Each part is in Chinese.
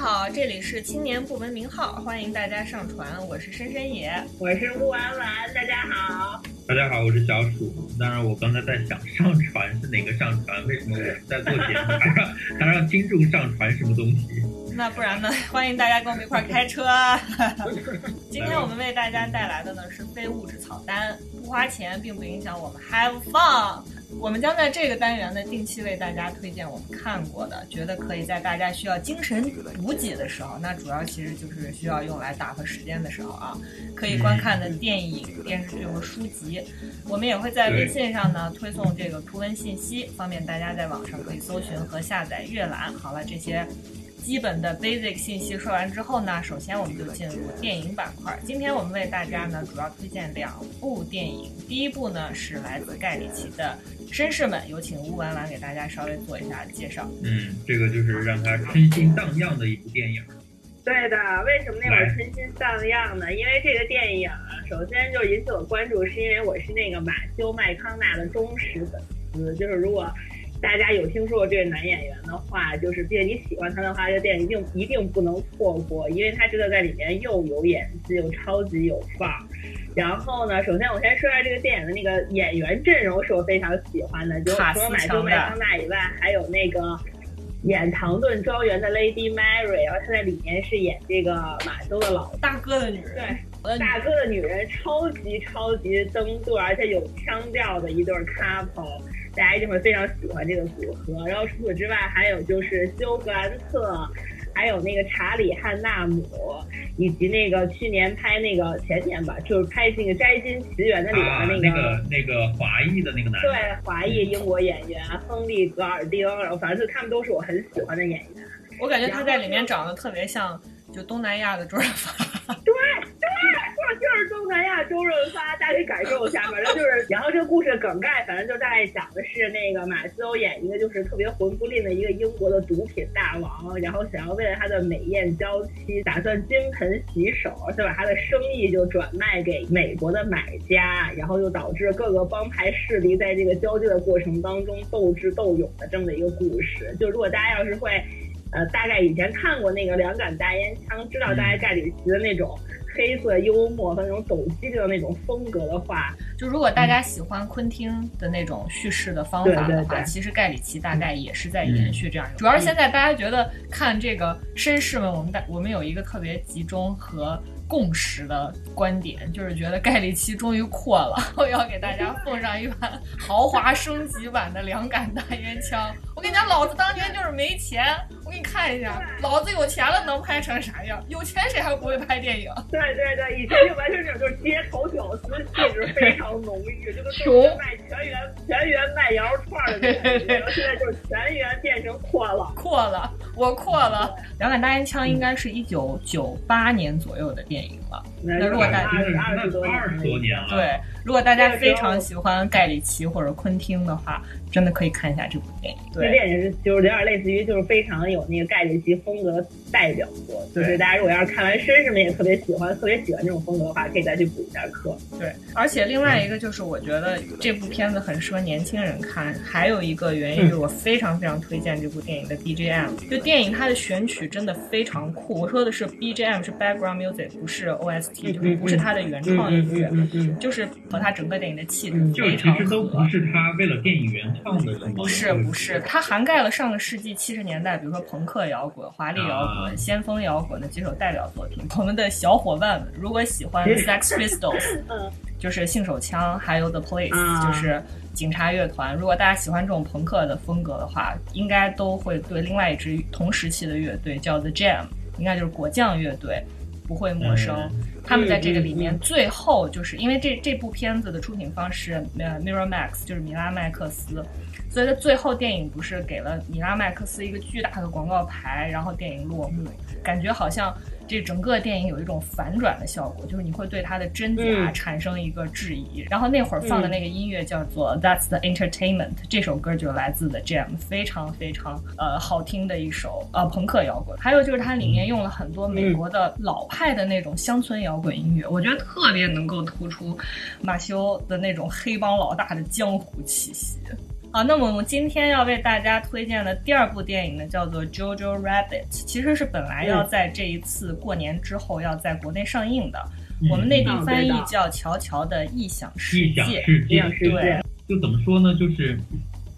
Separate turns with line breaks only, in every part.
好，这里是青年不文明号，欢迎大家上传。我是深深野，
我是木婉婉，大家好。
大家好，我是小鼠。当然，我刚才在想上传是哪个上传？为什么我在做节目还让还让听众上传什么东西？
那不然呢？欢迎大家跟我们一块儿开车。今天我们为大家带来的呢是非物质草单，不花钱并不影响我们 have fun。我们将在这个单元呢定期为大家推荐我们看过的，觉得可以在大家需要精神补给的时候，那主要其实就是需要用来打发时间的时候啊，可以观看的电影、电视剧和书籍。我们也会在微信上呢推送这个图文信息，方便大家在网上可以搜寻和下载阅览。好了，这些。基本的 basic 信息说完之后呢，首先我们就进入电影板块。今天我们为大家呢主要推荐两部电影。第一部呢是来自盖里奇的《绅士们》，有请乌婉婉给大家稍微做一下介绍。
嗯，这个就是让他春心荡漾的一部电影。
对的，为什么那会儿春心荡漾呢？因为这个电影首先就引起我关注，是因为我是那个马修麦康纳的忠实粉丝，就是如果。大家有听说过这个男演员的话，就是并且你喜欢他的话，这个电影一定一定不能错过，因为他真的在里面又有演技又超级有范儿。然后呢，首先我先说一下这个电影的那个演员阵容是我非常喜欢的，就除了马修麦康纳以外，还有那个演《唐顿庄园》的 Lady Mary，然后她在里面是演这个马修的老
大哥的女人，
对，大哥的女人，超级超级登对，而且有腔调的一对 couple。大家一定会非常喜欢这个组合。然后除此之外，还有就是休格兰特，还有那个查理汉纳姆，以及那个去年拍那个前年吧，就是拍那个《摘金奇缘》的里边的
那个那个华裔的那个男
对华裔英国演员亨利格尔丁。然后反正就他们都是我很喜欢的演员。
我感觉他在里面长得特别像就东南亚的周润发。
对。南亚周润发，大家可以感受一下。反正就是，然后这个故事梗概，反正就大概讲的是那个马修演一个就是特别混不吝的一个英国的毒品大王，然后想要为了他的美艳娇妻，打算金盆洗手，就把他的生意就转卖给美国的买家，然后就导致各个帮派势力在这个交接的过程当中斗智斗勇的这么一个故事。就如果大家要是会，呃，大概以前看过那个两杆大烟枪，知道大概盖里奇的那种。黑色幽默和那种抖机灵的那种风格的话，
就如果大家喜欢昆汀的那种叙事的方法的话，其实盖里奇大概也是在延续这样。主要是现在大家觉得看这个绅士们，我们大我们有一个特别集中和。共识的观点就是觉得盖里奇终于阔了，我要给大家奉上一盘 豪华升级版的两杆大烟枪。我跟你讲，老子当年就是没钱，我给你看一下，老子有钱了能拍成啥样？有钱谁还不会拍电影？
对对对，以前就完全这种就是街头屌丝气质非常浓郁，这个
穷
卖全员全员卖羊肉串的那种，现在就是全员变成阔了，
阔了，我阔了。两杆大烟枪应该是一九九八年左右的电。电影了，那如果大家
二十多
年了，
对，如果大家非常喜欢盖里奇或者昆汀的话。真的可以看一下这部电影。
这电影是就是有点类似于就是非常有那个盖里奇风格代表作，就是大家如果要是看完绅士们也特别喜欢特别喜欢这种风格的话，可以再去补一下课。
对，而且另外一个就是我觉得这部片子很适合年轻人看，还有一个原因就是我非常非常推荐这部电影的 BGM。就电影它的选曲真的非常酷，我说的是 BGM 是 background music，不是 OST，就是不是他的原创音乐，就是和他整个电影的气质非常
合。都不是他为了电影原创的。
不是不是，它涵盖了上个世纪七十年代，比如说朋克摇滚、华丽摇滚、先锋摇滚的几首代表作品。我们的小伙伴们，如果喜欢 Sex Pistols，就是性手枪，还有 The Police，就是警察乐团。如果大家喜欢这种朋克的风格的话，应该都会对另外一支同时期的乐队叫 The Jam，应该就是果酱乐队。不会陌生，他们在这个里面最后就是因为这这部片子的出品方是呃 Miramax，就是米拉麦克斯，所以在最后电影不是给了米拉麦克斯一个巨大的广告牌，然后电影落幕，感觉好像。这整个电影有一种反转的效果，就是你会对它的真假产生一个质疑。然后那会儿放的那个音乐叫做《That's the Entertainment》，这首歌就来自 The Jam，非常非常呃好听的一首呃朋克摇滚。还有就是它里面用了很多美国的老派的那种乡村摇滚音乐，我觉得特别能够突出马修的那种黑帮老大的江湖气息。好，那么我们今天要为大家推荐的第二部电影呢，叫做《Jojo Rabbit》，其实是本来要在这一次过年之后要在国内上映的，我们内地翻译叫《乔乔的异想世界》。
异想世界，
对，
就怎么说呢？就是，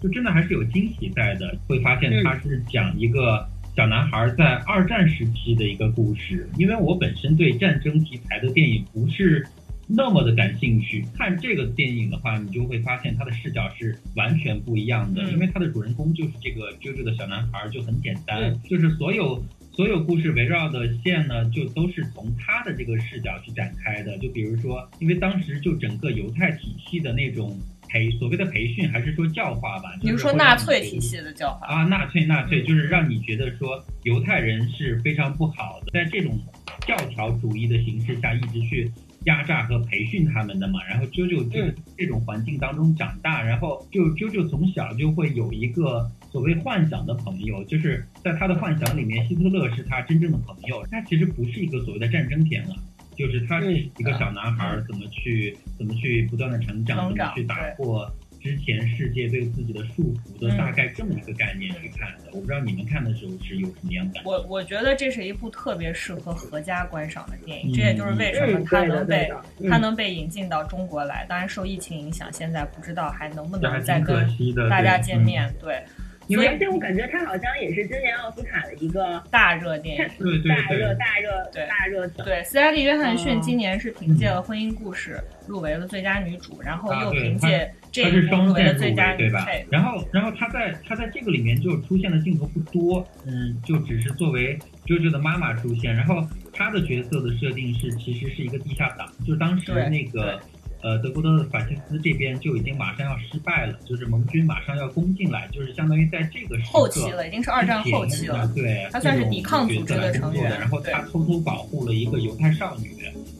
就真的还是有惊喜在的。会发现它是讲一个小男孩在二战时期的一个故事。因为我本身对战争题材的电影不是。那么的感兴趣，看这个电影的话，你就会发现他的视角是完全不一样的。因为他的主人公就是这个 JoJo 的小男孩，就很简单，就是所有所有故事围绕的线呢，就都是从他的这个视角去展开的。就比如说，因为当时就整个犹太体系的那种培所谓的培训，还是说教化吧？
比如说纳粹体系的教化
啊，纳粹纳粹就是让你觉得说犹太人是非常不好的，在这种教条主义的形式下，一直去。压榨和培训他们的嘛，然后啾啾就这种环境当中长大，然后就啾啾从小就会有一个所谓幻想的朋友，就是在他的幻想里面，希特勒是他真正的朋友。他其实不是一个所谓的战争片了，就是他是一个小男孩怎么去怎么去不断的成长，怎么去打破。之前世界对自己的束缚的大概这么一个概念去看的，我不知道你们看的时候是有什么样感觉。
我我觉得这是一部特别适合合家观赏的电影，这也就是为什么它能被它能被引进到中国来。当然受疫情影响，现在不知道还能不能再跟大家见面。对。
因为而且我感觉它好像也是今年奥斯卡的一个
大热电影，对对
大热大热大热
对，斯嘉丽·约翰逊今年是凭借了《婚姻故事》入围了最佳女主，然后又凭借这一部入围了最佳
女配。然后，然后她在她在这个里面就出现的镜头不多，嗯，就只是作为 JoJo 的妈妈出现。然后她的角色的设定是其实是一个地下党，就当时那个。呃，德国的法西斯这边就已经马上要失败了，就是盟军马上要攻进来，就是相当于在这个时
刻后期了，已经是二战后期了。
对，
他算是抵抗组织的成员。
然后他偷偷保护了一个犹太少女，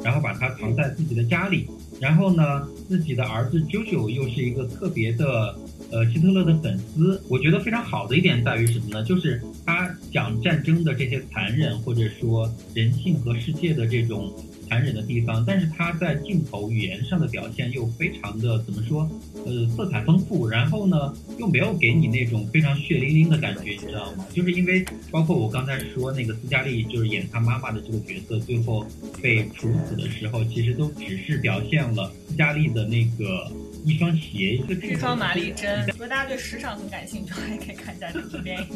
然后把她藏在自己的家里。然后呢，自己的儿子 JoJo 又是一个特别的呃希特勒的粉丝。我觉得非常好的一点在于什么呢？就是他讲战争的这些残忍，或者说人性和世界的这种。残忍的地方，但是他在镜头语言上的表现又非常的怎么说？呃，色彩丰富，然后呢，又没有给你那种非常血淋淋的感觉，你知道吗？就是因为包括我刚才说那个斯嘉丽，就是演她妈妈的这个角色，最后被处死的时候，其实都只是表现了斯嘉丽的那个。一双鞋，
一双玛丽珍。如果大家对时尚很感兴趣，还可以看一下这部电影，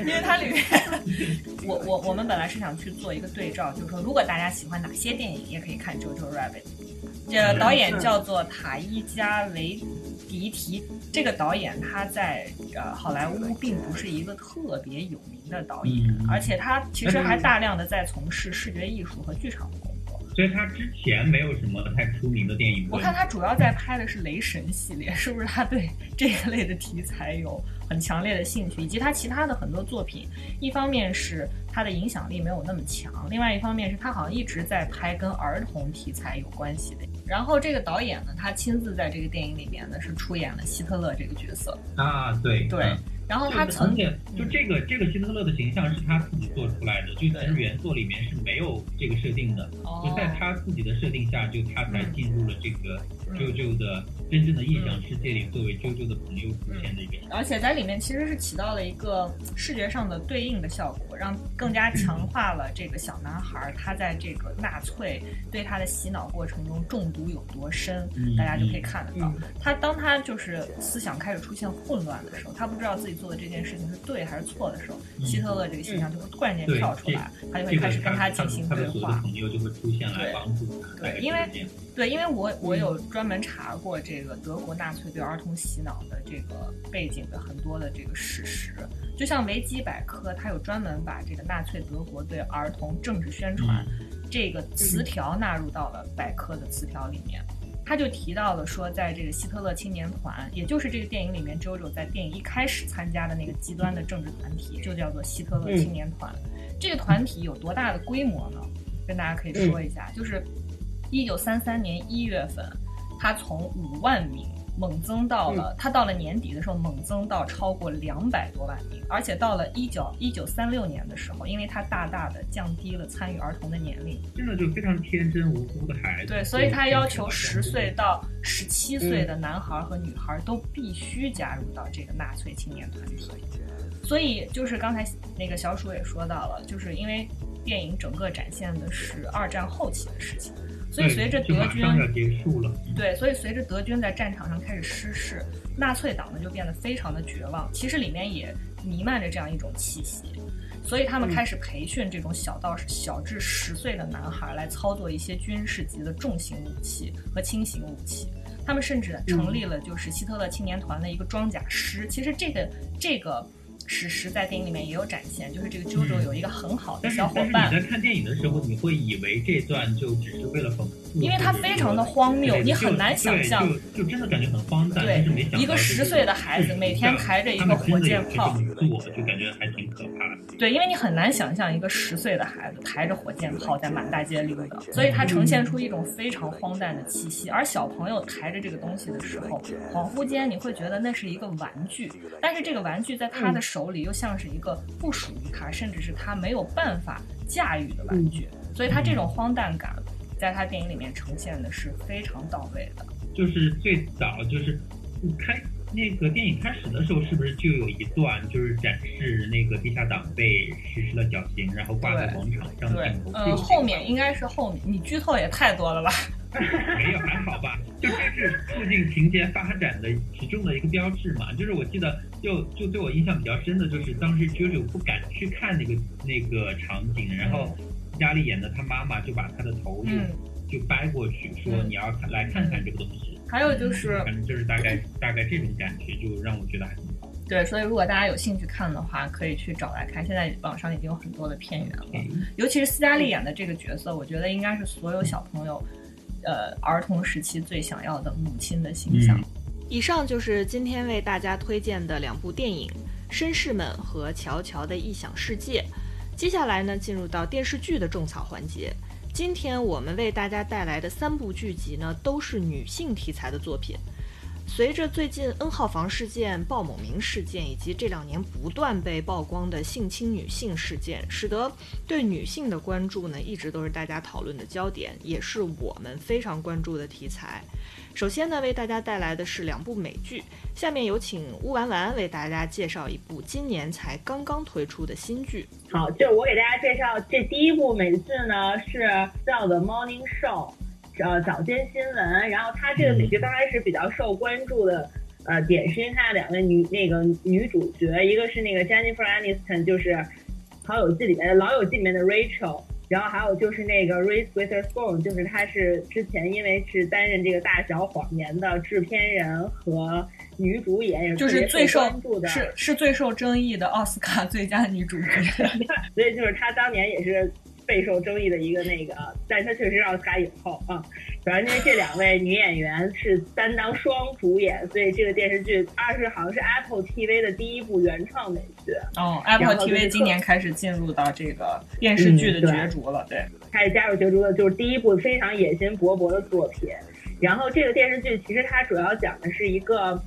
因为它里面，我我我们本来是想去做一个对照，就是说如果大家喜欢哪些电影，也可以看《Jojo Rabbit》。这导演叫做塔伊加维迪提，这个导演他在呃好莱坞并不是一个特别有名的导演，而且他其实还大量的在从事视觉艺术和剧场工作。
所以他之前没有什么太出名的电影。
我看他主要在拍的是雷神系列，是不是他对这一类的题材有很强烈的兴趣？以及他其他的很多作品，一方面是他的影响力没有那么强，另外一方面是他好像一直在拍跟儿童题材有关系的。然后这个导演呢，他亲自在这个电影里面呢是出演了希特勒这个角色
啊，对
对。然后他曾经
就这个这个希特勒的形象是他自己做出来的，就其实原作里面是没有这个设定的，就在他自己的设定下，就他才进入了这个啾啾的真正的印象世界里，作为舅舅的朋友出现的一个。
而且在里面其实是起到了一个视觉上的对应的效果，让更加强化了这个小男孩他在这个纳粹对他的洗脑过程中中毒有多深，大家就可以看得到。他当他就是思想开始出现混乱的时候，他不知道自己。做的这件事情是对还是错的时候，希特勒这个形象就会突然间跳出来，他就会开始跟他进行对话。
朋友就会出现来帮助他。
对，因为对，因为我我有专门查过这个德国纳粹对儿童洗脑的这个背景的很多的这个事实，就像维基百科，它有专门把这个纳粹德国对儿童政治宣传这个词条纳入到了百科的词条里面。他就提到了说，在这个希特勒青年团，也就是这个电影里面 JoJo 在电影一开始参加的那个极端的政治团体，就叫做希特勒青年团。这个团体有多大的规模呢？跟大家可以说一下，就是一九三三年一月份，他从五万名猛增到了，它到了年底的时候猛增到超过两百多万名，而且到了一九一九三六年的时候，因为它大大的降低了参与儿童的年龄，
真的就非常天真无辜的孩子。
对，所以他要求十岁到十七岁的男孩和女孩都必须加入到这个纳粹青年团体。所以就是刚才那个小鼠也说到了，就是因为电影整个展现的是二战后期的事情。所以随着德军
要结束了，
对，所以随着德军在战场上开始失势，纳粹党呢就变得非常的绝望。其实里面也弥漫着这样一种气息，所以他们开始培训这种小到小至十岁的男孩来操作一些军事级的重型武器和轻型武器。他们甚至成立了就是希特勒青年团的一个装甲师。其实这个这个。史实在电影里面也有展现，就是这个 JoJo 有一个很好的小伙伴。
你在看电影的时候，你会以为这段就只是为了讽刺，
因为它非常的荒谬，你很难想象，
就真的感觉很荒诞。
对，
一
个十岁的孩子每天抬着一个火箭炮，
做就感觉还挺可怕的。
对，因为你很难想象一个十岁的孩子抬着火箭炮在满大街溜达，所以它呈现出一种非常荒诞的气息。而小朋友抬着这个东西的时候，恍惚间你会觉得那是一个玩具，但是这个玩具在他的手。手里又像是一个不属于他，甚至是他没有办法驾驭的玩具，所以他这种荒诞感，在他电影里面呈现的是非常到位的。
就是最早就是开那个电影开始的时候，是不是就有一段就是展示那个地下党被实施了绞刑，然后挂在广场上的镜头？
嗯，后面应该是后面，你剧透也太多了吧？
没有，还好吧，就这是促进情节发展的其中的一个标志嘛。就是我记得，就就对我印象比较深的，就是当时 JoJo 不敢去看那个那个场景，然后家里演的她妈妈就把她的头就就掰过去，说你要看来看看这个东西。
还有就是，
反正就是大概大概这种感觉，就让我觉得还挺好。
对，所以如果大家有兴趣看的话，可以去找来看。现在网上已经有很多的片源了，尤其是斯嘉丽演的这个角色，我觉得应该是所有小朋友。呃，儿童时期最想要的母亲的形象。以上就是今天为大家推荐的两部电影《绅士们》和《乔乔的异想世界》。接下来呢，进入到电视剧的种草环节。今天我们为大家带来的三部剧集呢，都是女性题材的作品。随着最近 N 号房事件、鲍某明事件以及这两年不断被曝光的性侵女性事件，使得对女性的关注呢，一直都是大家讨论的焦点，也是我们非常关注的题材。首先呢，为大家带来的是两部美剧，下面有请乌丸丸为大家介绍一部今年才刚刚推出的新剧。
好，就我给大家介绍这第一部美剧呢，是叫《The Morning Show》。呃，早间新闻，然后它这个美剧刚开始比较受关注的，呃，点是因为它的两位女那个女主角，一个是那个 Jennifer Aniston，就是《好友记》里面的《老友记》里面的 Rachel，然后还有就是那个 Reese Witherspoon，就是她是之前因为是担任这个《大小谎言》的制片人和女主演，
就是最
受关注的，
是是最受争议的奥斯卡最佳女主角，
所以就是她当年也是。备受争议的一个那个，但他确实奥斯卡影后啊。主要因为这两位女演员是担当双主演，所以这个电视剧二是好像是 Apple TV 的第一部原创美剧。
哦，Apple TV 今年开始进入到这个电视剧的角逐了，对，
开始加入角逐的就是第一部非常野心勃勃的作品。然后这个电视剧其实它主要讲的是一个。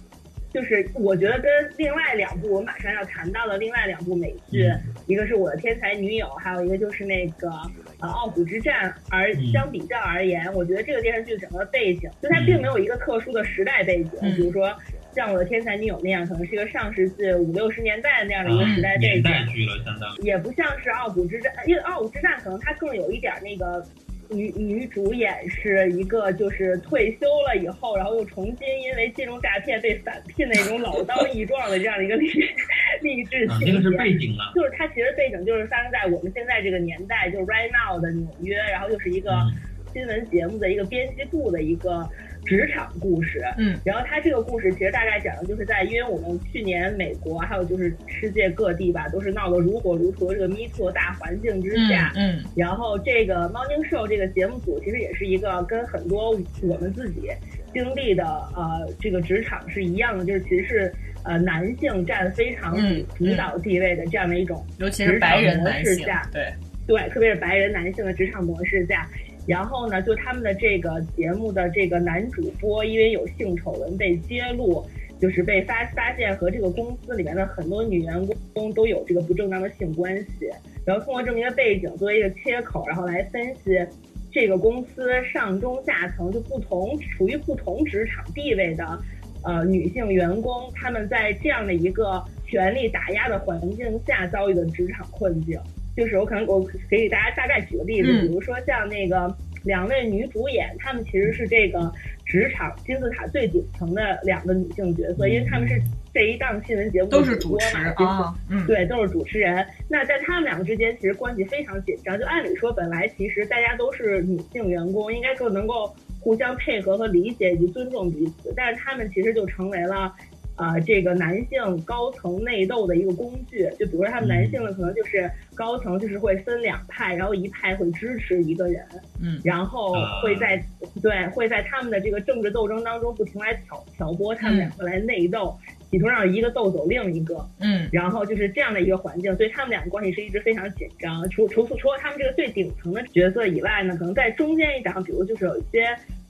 就是我觉得跟另外两部我马上要谈到的另外两部美剧，一个是我的天才女友，还有一个就是那个呃傲骨之战。而相比较而言，我觉得这个电视剧整个背景，就它并没有一个特殊的时代背景，比如说像我的天才女友那样，可能是一个上世纪五六十年代那样的一个时代背景。
剧了，相当。
也不像是傲骨之战，因为傲骨之战可能它更有一点那个。女女主演是一个就是退休了以后，然后又重新因为金融诈骗被返聘的那种老当益壮的这样的一个励 励志情节。
这个是背景了，
就是它其实背景就是发生在我们现在这个年代，就是 right now 的纽约，然后又是一个新闻节目的一个编辑部的一个。职场故事，
嗯，
然后它这个故事其实大概讲的就是在，因为我们去年美国还有就是世界各地吧，都是闹得如火如荼的这个 Me Too 大环境之下，
嗯，
然后这个 Morning Show 这个节目组其实也是一个跟很多我们自己经历的呃这个职场是一样的，就是其实是呃男性占非常主导地位的这样的一种，
尤其是白人
模式下，
对。
对，特别是白人男性的职场模式下。然后呢，就他们的这个节目的这个男主播，因为有性丑闻被揭露，就是被发发现和这个公司里面的很多女员工都有这个不正当的性关系。然后通过这么一个背景作为一个切口，然后来分析这个公司上中下层就不同处于不同职场地位的呃女性员工，他们在这样的一个权力打压的环境下遭遇的职场困境。就是我可能我可以给大家大概举个例子，比如说像那个两位女主演，她们其实是这个职场金字塔最顶层的两个女性角色，因为她们是这一档新闻节目
都是
主
持
啊，
嗯，
对，都是主持人。那在她们两个之间，其实关系非常紧张。就按理说，本来其实大家都是女性员工，应该说能够互相配合和理解以及尊重彼此，但是她们其实就成为了。啊，这个男性高层内斗的一个工具，就比如说他们男性呢，可能就是高层就是会分两派，然后一派会支持一个人，
嗯，
然后会在对会在他们的这个政治斗争当中不停来挑挑拨他们两个来内斗，企图让一个斗走另一个，
嗯，
然后就是这样的一个环境，所以他们两个关系是一直非常紧张。除除除除了他们这个最顶层的角色以外呢，可能在中间一档，比如就是有一些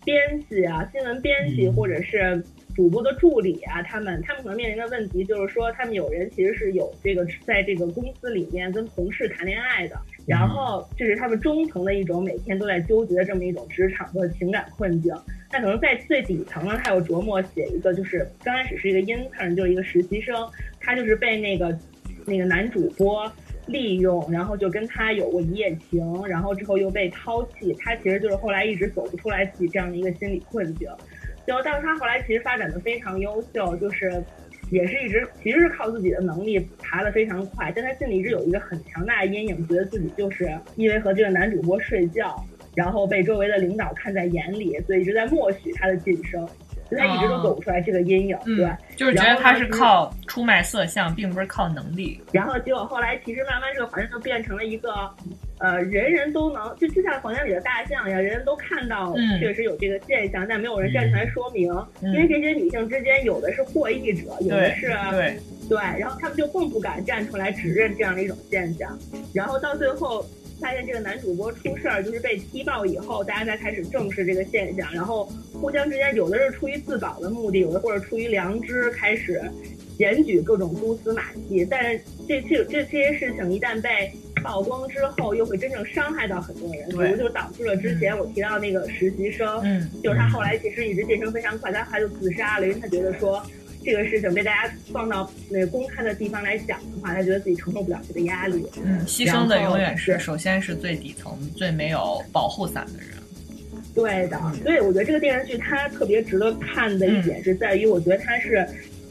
编辑啊、新闻编辑或者是。主播的助理啊，他们他们可能面临的问题就是说，他们有人其实是有这个在这个公司里面跟同事谈恋爱的，然后这是他们中层的一种每天都在纠结的这么一种职场和情感困境。那可能在最底层呢，他有琢磨写一个，就是刚开始是一个 intern，就是一个实习生，他就是被那个那个男主播利用，然后就跟他有过一夜情，然后之后又被抛弃，他其实就是后来一直走不出来自己这样的一个心理困境。就但是他后来其实发展的非常优秀，就是也是一直其实是靠自己的能力爬的非常快，但他心里一直有一个很强大的阴影，觉得自己就是因为和这个男主播睡觉，然后被周围的领导看在眼里，所以一直在默许他的晋升。他一直都走不出来这个阴影，对，
就是觉得他是靠出卖色相，并不是靠能力。
然后结果后来，其实慢慢这个环境就变成了一个，呃，人人都能就就像房间里的大象一样，人人都看到确实有这个现象，但没有人站出来说明，因为这些女性之间有的是获益者，有的是
对
对，然后他们就更不敢站出来指认这样的一种现象，然后到最后。发现这个男主播出事儿，就是被踢爆以后，大家才开始正视这个现象，然后互相之间有的是出于自保的目的，有的或者出于良知开始检举各种蛛丝马迹。但这这这些事情一旦被曝光之后，又会真正伤害到很多人，比如就导致了之前我提到那个实习生，
嗯，
就是他后来其实一直晋升非常快，但他就自杀了，因为他觉得说。这个事情被大家放到那个公开的地方来讲的话，他觉得自己承受不了这个压力。
嗯，牺牲的永远是首先是最底层、最没有保护伞的人。
对的，所以我觉得这个电视剧它特别值得看的一点是在于，我觉得它是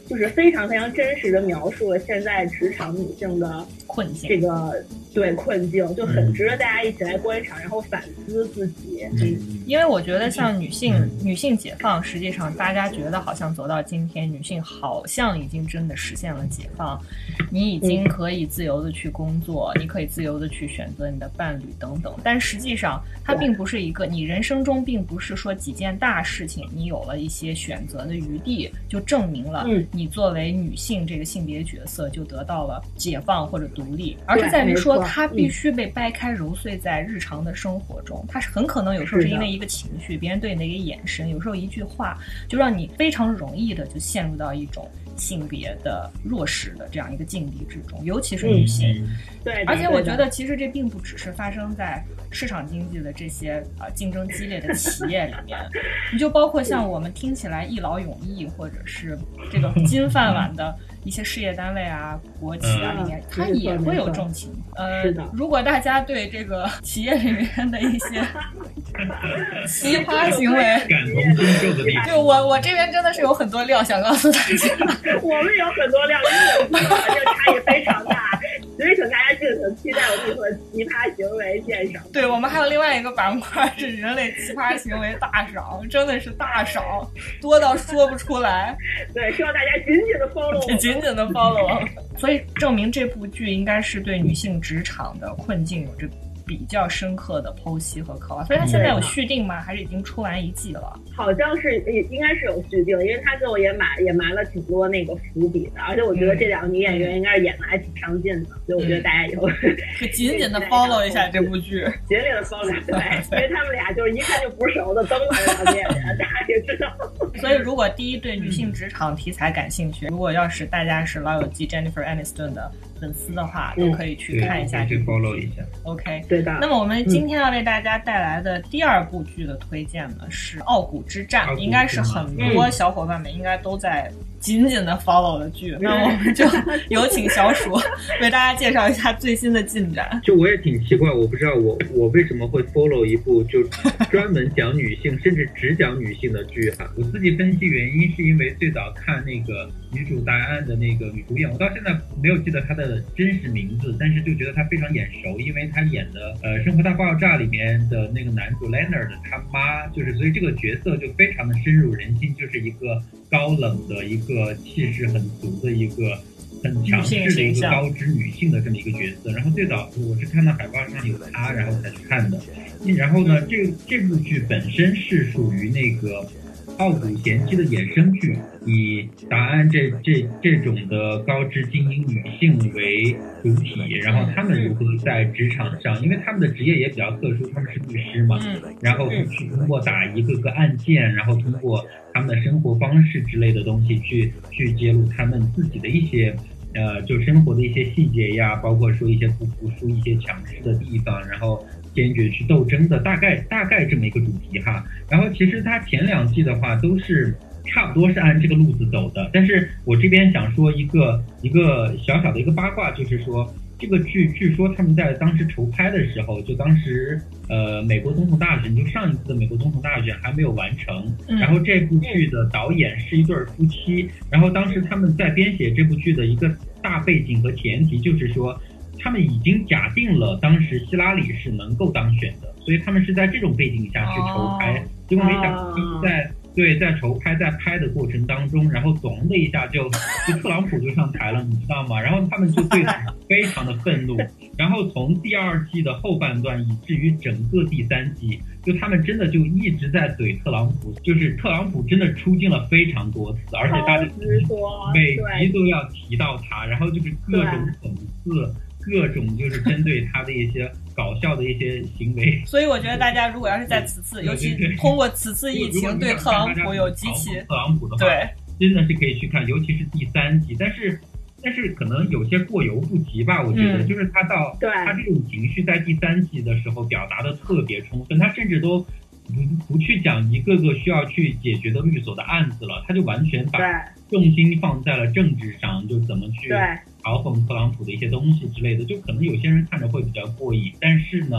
就是非常非常真实的描述了现在职场女性的
困境。
这个。对困境就很值得大家一起来观赏，然后反思自己。
嗯，因为我觉得像女性女性解放，实际上大家觉得好像走到今天，女性好像已经真的实现了解放，你已经可以自由的去工作，你可以自由的去选择你的伴侣等等。但实际上，它并不是一个你人生中并不是说几件大事情，你有了一些选择的余地，就证明了你作为女性这个性别角色就得到了解放或者独立，而是在于说。她必须被掰开揉碎在日常的生活中，她是很可能有时候是因为一个情绪，别人对你的一个眼神，有时候一句话，就让你非常容易的就陷入到一种性别的弱势的这样一个境地之中，尤其是女性。
对，
而且我觉得其实这并不只是发生在市场经济的这些啊竞争激烈的企业里面，你就包括像我们听起来一劳永逸或者是这个金饭碗的。一些事业单位啊、国企啊里面，它也会有重情。呃，如果大家对这个企业里面的一些 奇葩行为，对我我这边真的是有很多料想告诉大家。
我们有很多料，因为我们这个差异非常大。所以请大家敬请期待我们和奇葩行为鉴赏。
对我们还有另外一个板块是人类奇葩行为大赏，真的是大赏，多到说不出来。
对，希望大家紧紧的 follow，
紧紧的 follow。所以证明这部剧应该是对女性职场的困境有着比较深刻的剖析和刻画。所以它现在有续订吗？还是已经出完一季了？
好像是应该是有续订，因为他最后也埋也埋了挺多那个伏笔的，而且我觉得这两个女演员应该是演的还挺上劲的，所以我觉得大家以后
可紧紧的 follow 一下这部剧，
紧紧的 follow 对，因为他们俩就是一看就不熟的，登来两个演员，大家也知道。
所以如果第一对女性职场题材感兴趣，如果要是大家是老友记 Jennifer Aniston 的。粉丝的话都可以去看一下，
去 follow 一下。
OK，
对的。
那么我们今天要为大家带来的第二部剧的推荐呢，是《傲骨之战》，应该是很多小伙伴们应该都在。紧紧的 follow 的剧，那我们就 有请小鼠为大家介绍一下最新的进展。
就我也挺奇怪，我不知道我我为什么会 follow 一部就专门讲女性，甚至只讲女性的剧哈。我自己分析原因是因为最早看那个女主戴安的那个女主演，我到现在没有记得她的真实名字，但是就觉得她非常眼熟，因为她演的呃《生活大爆炸》里面的那个男主 Leonard 他妈，就是所以这个角色就非常的深入人心，就是一个高冷的一个。个气势很足的一个很强势的一个高知女性的这么一个角色，然后最早我是看到海报上有她，然后才去看的。然后呢，这这部剧本身是属于那个。傲骨贤妻的衍生剧，以达安这这这种的高知精英女性为主体，然后她们如何在职场上，因为她们的职业也比较特殊，她们是律师嘛，然后去通过打一个个案件，然后通过她们的生活方式之类的东西去去揭露她们自己的一些呃，就生活的一些细节呀，包括说一些不服输、一些强势的地方，然后。坚决去斗争的大概大概这么一个主题哈，然后其实它前两季的话都是差不多是按这个路子走的，但是我这边想说一个一个小小的一个八卦，就是说这个剧据说他们在当时筹拍的时候，就当时呃美国总统大选就上一次的美国总统大选还没有完成，然后这部剧的导演是一对夫妻，然后当时他们在编写这部剧的一个大背景和前提就是说。他们已经假定了当时希拉里是能够当选的，所以他们是在这种背景下去筹拍，结果没想到在对在筹拍在拍的过程当中，然后咚的一下就 就特朗普就上台了，你知道吗？然后他们就对此 非常的愤怒，然后从第二季的后半段以至于整个第三季，就他们真的就一直在怼特朗普，就是特朗普真的出镜了非常多次，而且大家每集都要提到他，然后就是各种讽刺。各种就是针对他的一些搞笑的一些行为，
所以我觉得大家如果要是在此次，尤其通过此次疫情对特朗普有极其
特朗普的话，
对，
真的是可以去看，尤其是第三季。但是，但是可能有些过犹不及吧，我觉得，就是他到他这种情绪在第三季的时候表达的特别充分，他甚至都不不去讲一个个需要去解决的律所的案子了，他就完全把重心放在了政治上，就怎么去。嘲讽特朗普的一些东西之类的，就可能有些人看着会比较过瘾，但是呢，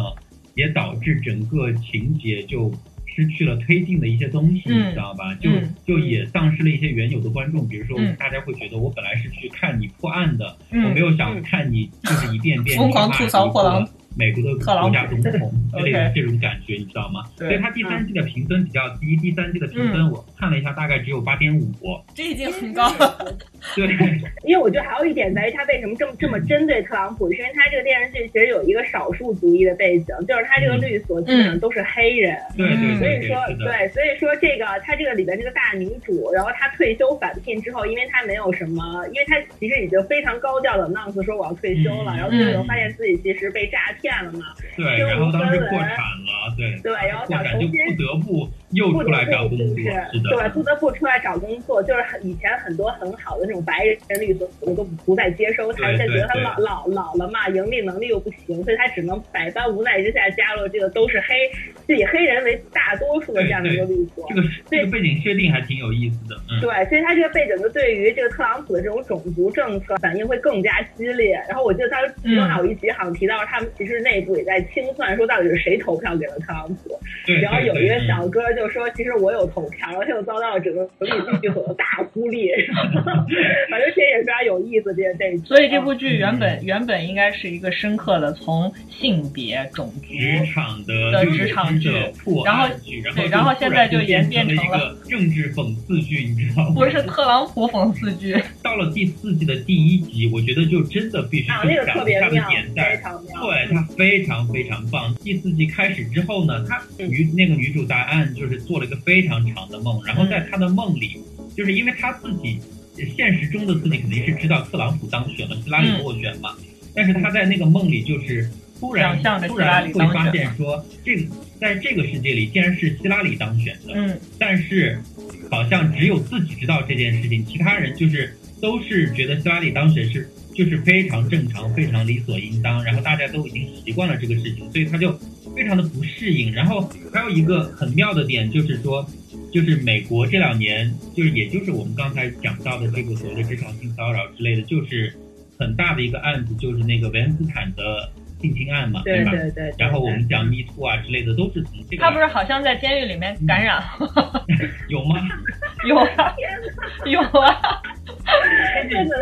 也导致整个情节就失去了推进的一些东西，你知道吧？就就也丧失了一些原有的观众，比如说大家会觉得我本来是去看你破案的，我没有想看你就是一遍遍
疯狂吐槽破案。
美国的国家总统之类的这种感觉，你知道吗？所以它第三季的评分比较低，第三季的评分我看了一下，大概只有八点五。
这已经很高了。
对，
因为我觉得还有一点在于，他为什么这么这么针对特朗普？是因为他这个电视剧其实有一个少数族裔的背景，就是他这个律所基本上都是黑人。
对对。
所以说，对，所以说这个他这个里边这个大女主，然后她退休返聘之后，因为她没有什么，因为她其实已经非常高调的 announce 说我要退休了，然后最后发现自己其实被诈骗了嘛。
对，然后当时破产了，对，对，
然后想重新
不得不又出来找工作，是的，
对，不得不出来找工作，就是很以前很多很好的那种白人律所都不再接收他，现在觉得他老老老了嘛，盈利能力又不行，所以他只能百般无奈之下加入这个都是黑，就以黑人为大多数的这样的一个律所。
这个这个背景设定还挺有意思的，嗯，
对，所以他这个背景就对于这个特朗普的这种种族政策反应会更加激烈。然后我记得他其中有一集好像提到他们其实内部也在。清算说到底是谁投票给了特朗普？然后有一个小哥就说，其实我有投票，然后他就遭到了整个整个剧组的大孤立。反正这也是非常有意思，这这。
所以这部剧原本原本应该是一个深刻的从性别、种族、
职场
的职场剧，然后对，
然
后现在就演变成
了政治讽刺剧，你知道吗？
不是特朗普讽刺剧。
到了第四季的第一集，我觉得就真的必须讲一下的年代，对它非常非常棒。第四季开始之后呢，他女那个女主答案就是做了一个非常长的梦，然后在他的梦里，就是因为他自己现实中的自己肯定是知道特朗普当选了，希拉里落选嘛，但是他在那个梦里就是突然突然会发现说，这个在这个世界里竟然是希拉里当选的，
嗯，
但是好像只有自己知道这件事情，其他人就是都是觉得希拉里当选是就是非常正常、非常理所应当，然后大家都已经习惯了这个事情，所以他就。非常的不适应，然后还有一个很妙的点就是说，就是美国这两年，就是也就是我们刚才讲到的这个所谓的职场性骚扰之类的，就是很大的一个案子，就是那个维恩斯坦的性侵案嘛，
对
吧？
对对。
然后我们讲 Me Too 啊之类的，都是从这个。
他不是好像在监狱里面感染了？
有吗？
有啊，有啊。
真的。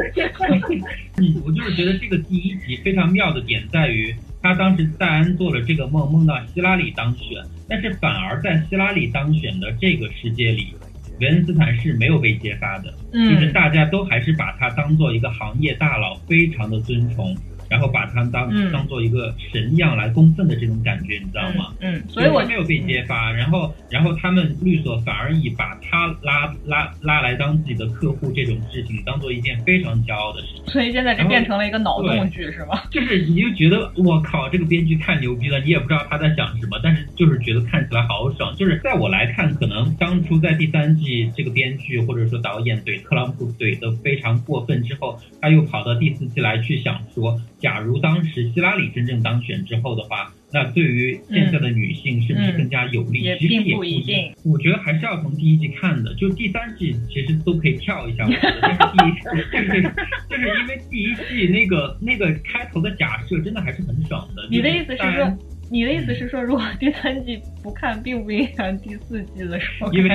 嗯，我就是觉得这个第一集非常妙的点在于。他当时戴安做了这个梦，梦到希拉里当选，但是反而在希拉里当选的这个世界里，维恩斯坦是没有被揭发的，就是大家都还是把他当做一个行业大佬，非常的尊崇。然后把他当当做一个神一样来供奉的这种感觉，你知道吗？
嗯，所以我
没有被揭发。然后，然后他们律所反而以把他拉拉拉来当自己的客户这种事情，当做一件非常骄傲的事情。
所以现在就变成了一个脑洞剧，是吗？
就是你就觉得我靠，这个编剧太牛逼了，你也不知道他在想什么，但是就是觉得看起来好爽。就是在我来看，可能当初在第三季这个编剧或者说导演怼特朗普怼的非常过分之后，他又跑到第四季来去想说。假如当时希拉里真正当选之后的话，那对于现在的女性是不是更加有利？其实也不一定。我觉得还是要从第一季看的，就第三季其实都可以跳一下。我觉得，但是第一就是就是因为第一季那个那个开头的假设真的还是很爽的。
你的意思是说？你的意思是说，如果第三季不看，并不影响第四季的时候？
因为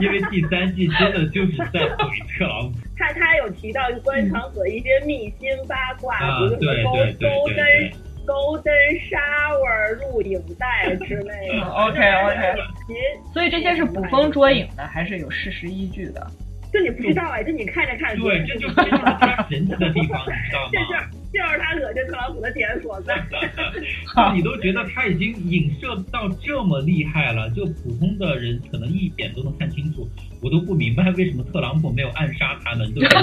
因为第三季真的就是在怼特朗普。
他他有提到官场所一些秘辛八卦，比如
说勾
勾登勾登沙味录影带之类的。
OK OK。所以这些是捕风捉影的，还是有事实依据的？
就你不知道哎，就你看着看着，
对，这就是 他神奇的地方，你知道吗？
这是就是他恶心特朗普的点所在。
你都觉得他已经影射到这么厉害了，就普通的人可能一眼都能看清楚，我都不明白为什么特朗普没有暗杀他呢？你知道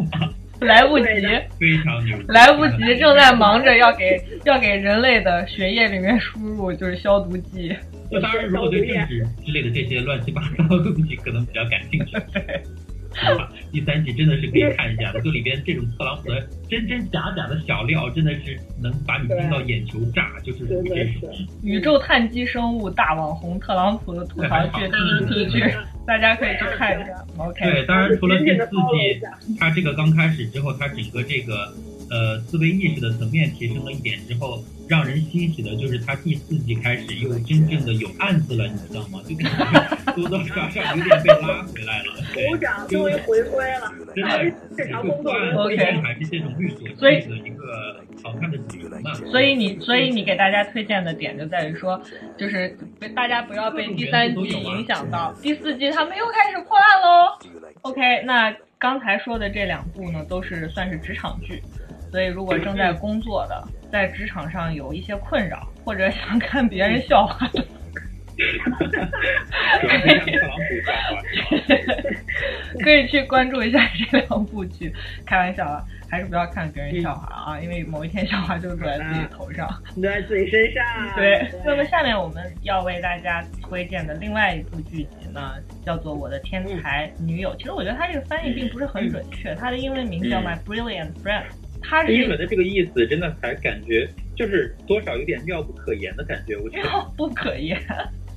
吗？
来不及，
非常牛，
来不及，正在忙着要给要给人类的血液里面输入就是消毒剂。
那当然，如果对政治之类的这些乱七八糟的东西可能比较感兴趣，第三季真的是可以看一下的。就里边这种特朗普的真真假假的小料，真的是能把你听到眼球炸，就是这种。
宇宙碳基生物大网红特朗普的吐槽剧第一剧，大家可以去看一下。OK。
对，当然除了第四季，它这个刚开始之后，它整个这个。呃，思维意识的层面提升了一点之后，让人欣喜的就是他第四季开始又真正的有案子了，你知道吗？就感觉多多少少有点被拉回来了。
鼓掌，终于回归了。
真的，
正常工作
，OK。
还是这种律所的一个好看的主角嘛。
所以你，所以你给大家推荐的点就在于说，就是大家不要被第三季影响到，第四季他们又开始破案喽。OK，那刚才说的这两部呢，都是算是职场剧。所以，如果正在工作的，在职场上有一些困扰，或者想看别人笑话的，可以去关注一下这两部剧。开玩笑啊，还是不要看别人笑话啊，因为某一天笑话就落在自己头上，
落在自己身上。
对。那么，下面我们要为大家推荐的另外一部剧集呢，叫做《我的天才女友》。其实我觉得它这个翻译并不是很准确，它的英文名叫《My Brilliant Friend》。
英文的这个意思真的还感觉就是多少有点妙不可言的感觉，我觉得
妙不可言。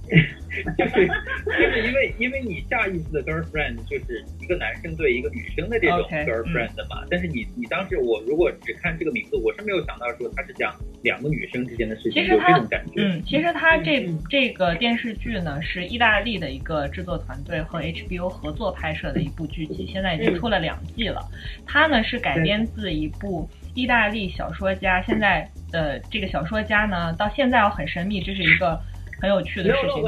就 是就是因为因为你下意识的 girlfriend 就是一个男生对一个女生的这种 girlfriend 嘛，但是你你当时我如果只看这个名字，我是没有想到说他是讲两个女生之间的事情，有这种感觉。
嗯，其实他这这个电视剧呢是意大利的一个制作团队和 HBO 合作拍摄的一部剧集，现在已经出了两季了。它呢是改编自一部意大利小说家，现在的这个小说家呢到现在我很神秘，这是一个。很有趣的事情，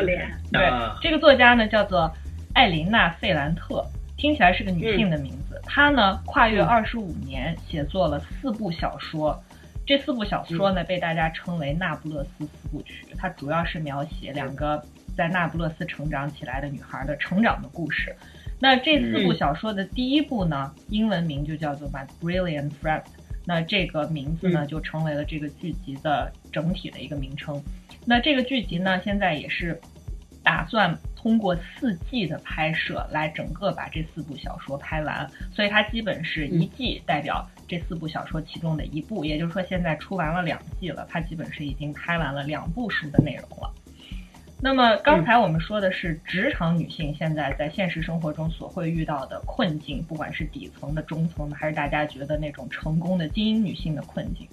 对这个作家呢叫做艾琳娜·费兰特，听起来是个女性的名字。她呢跨越二十五年写作了四部小说，这四部小说呢被大家称为《那不勒斯四部曲》。它主要是描写两个在那不勒斯成长起来的女孩的成长的故事。那这四部小说的第一部呢，英文名就叫做《My Brilliant Friend》，那这个名字呢就成为了这个剧集的整体的一个名称。那这个剧集呢，现在也是打算通过四季的拍摄来整个把这四部小说拍完，所以它基本是一季代表这四部小说其中的一部，也就是说现在出完了两季了，它基本是已经拍完了两部书的内容了。那么刚才我们说的是职场女性现在在现实生活中所会遇到的困境，不管是底层的、中层的，还是大家觉得那种成功的精英女性的困境。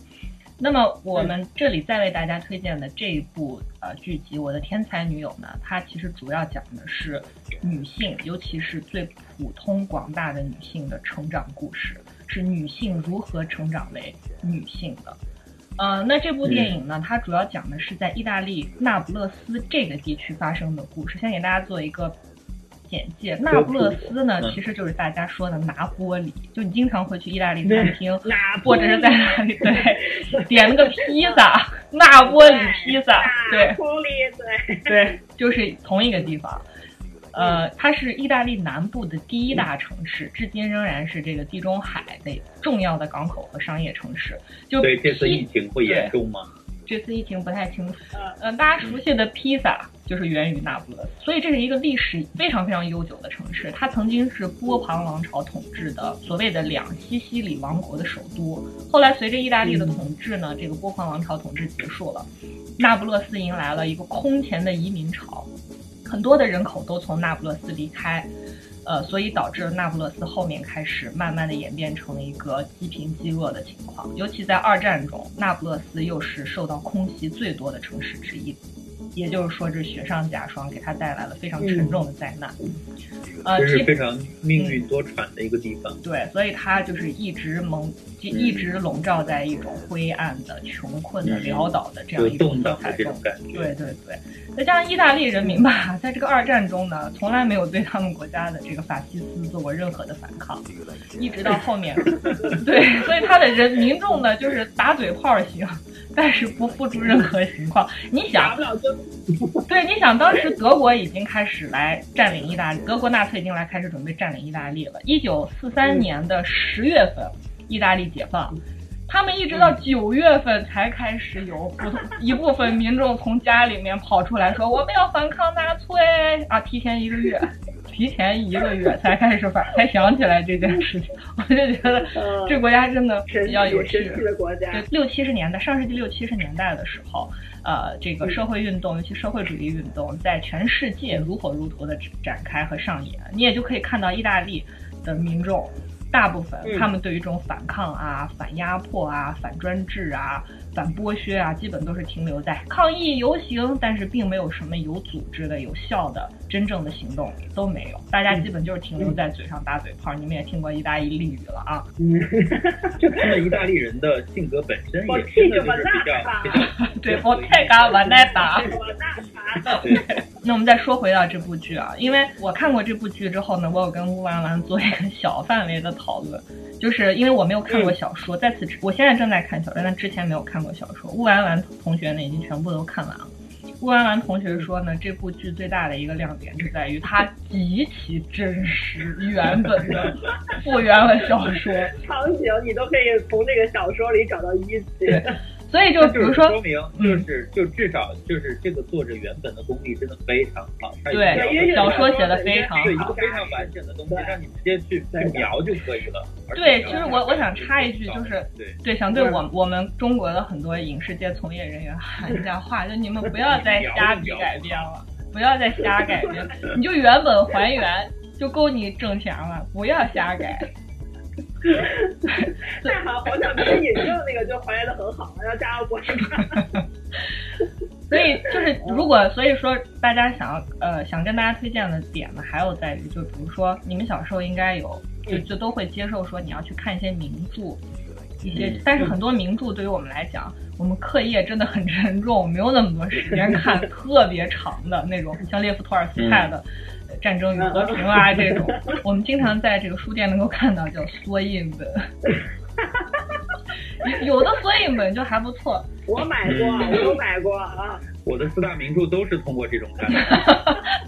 那么我们这里再为大家推荐的这一部呃剧集《我的天才女友》呢，它其实主要讲的是女性，尤其是最普通广大的女性的成长故事，是女性如何成长为女性的。呃，那这部电影呢，它主要讲的是在意大利那不勒斯这个地区发生的故事。先给大家做一个。简介：那不勒斯呢，其实就是大家说的拿玻里，就你经常会去意大利餐厅，或者是在哪里对，点了个披萨，那玻里披萨，对，对，对，就是同一个地方。呃，它是意大利南部的第一大城市，至今仍然是这个地中海的重要的港口和商业城市。就
对这次疫情会严重吗？
这次疫情不太清楚。嗯，大家熟悉的披萨就是源于那不勒斯，所以这是一个历史非常非常悠久的城市。它曾经是波旁王朝统治的所谓的两西西里王国的首都。后来随着意大利的统治呢，这个波旁王朝统治结束了，那不勒斯迎来了一个空前的移民潮，很多的人口都从那不勒斯离开。呃，所以导致了那不勒斯后面开始慢慢的演变成了一个积贫积弱的情况，尤其在二战中，那不勒斯又是受到空袭最多的城市之一。也就是说，这雪上加霜，给他带来了非常沉重的灾难。
呃，这是非常命运多舛的一个地方。
对，所以他就是一直蒙，就一直笼罩在一种灰暗的、穷困的、潦倒的这样一种色彩中。对对对，再加上意大利人民吧，在这个二战中呢，从来没有对他们国家的这个法西斯做过任何的反抗，一直到后面，对，所以他的人民众呢，就是打嘴炮型。但是不付出任何情况，你想，对，你想当时德国已经开始来占领意大利，德国纳粹已经来开始准备占领意大利了。一九四三年的十月份，意大利解放，他们一直到九月份才开始有普通一部分民众从家里面跑出来说我们要反抗纳粹啊，提前一个月。提前一个月才开始反，才想起来这件事情，我就觉得这国家真的比较有趣。
的国家，
六七十年代，上世纪六七十年代的时候，呃，这个社会运动，尤其社会主义运动，在全世界如火如荼的展开和上演。你也就可以看到意大利的民众。大部分他们对于这种反抗啊、反压迫啊、反专制啊、反剥削啊，基本都是停留在抗议游行，但是并没有什么有组织的、有效的、真正的行动都没有。大家基本就是停留在嘴上打嘴炮。你们也听过意大利俚语了啊？
嗯就他们意大利人的性格本身也真的就是比较
对，我太嘎 我耐打。那我们再说回到这部剧啊，因为我看过这部剧之后呢，我有跟乌丸丸做一个小范围的讨论，就是因为我没有看过小说，在此之我现在正在看小说，但之前没有看过小说。乌丸丸同学呢已经全部都看完了。乌丸丸同学说呢，这部剧最大的一个亮点是在于它极其真实，原本的复原了小说
场景，你都可以从这个小说里找到依据。
所以就比如说，
说明就是就至少就是这个作者原本的功力真的非常好，
对，小说写的非常好，
对一个非常完整的东西，让你直接去去描就可以了。
对，其实我我想插一句，就是对对，想对我我们中国的很多影视界从业人员喊一下话，就你们不要再 瞎逼改编了。不要再瞎改编，你就原本还原就够你挣钱了，不要瞎改。
太好，好想别引证那个就还原的很好，然后加上我看。
所以就是，如果所以说大家想要呃想跟大家推荐的点呢，还有在于，就比如说你们小时候应该有就就都会接受说你要去看一些名著，一些但是很多名著对于我们来讲，我们课业真的很沉重，没有那么多时间看 特别长的那种，像列夫托尔斯泰的《战争与和平》啊这种，我们经常在这个书店能够看到叫缩印本。有的缩印本就还不错，
我买过，我都买过啊。
我的四大名著都是通过这种看。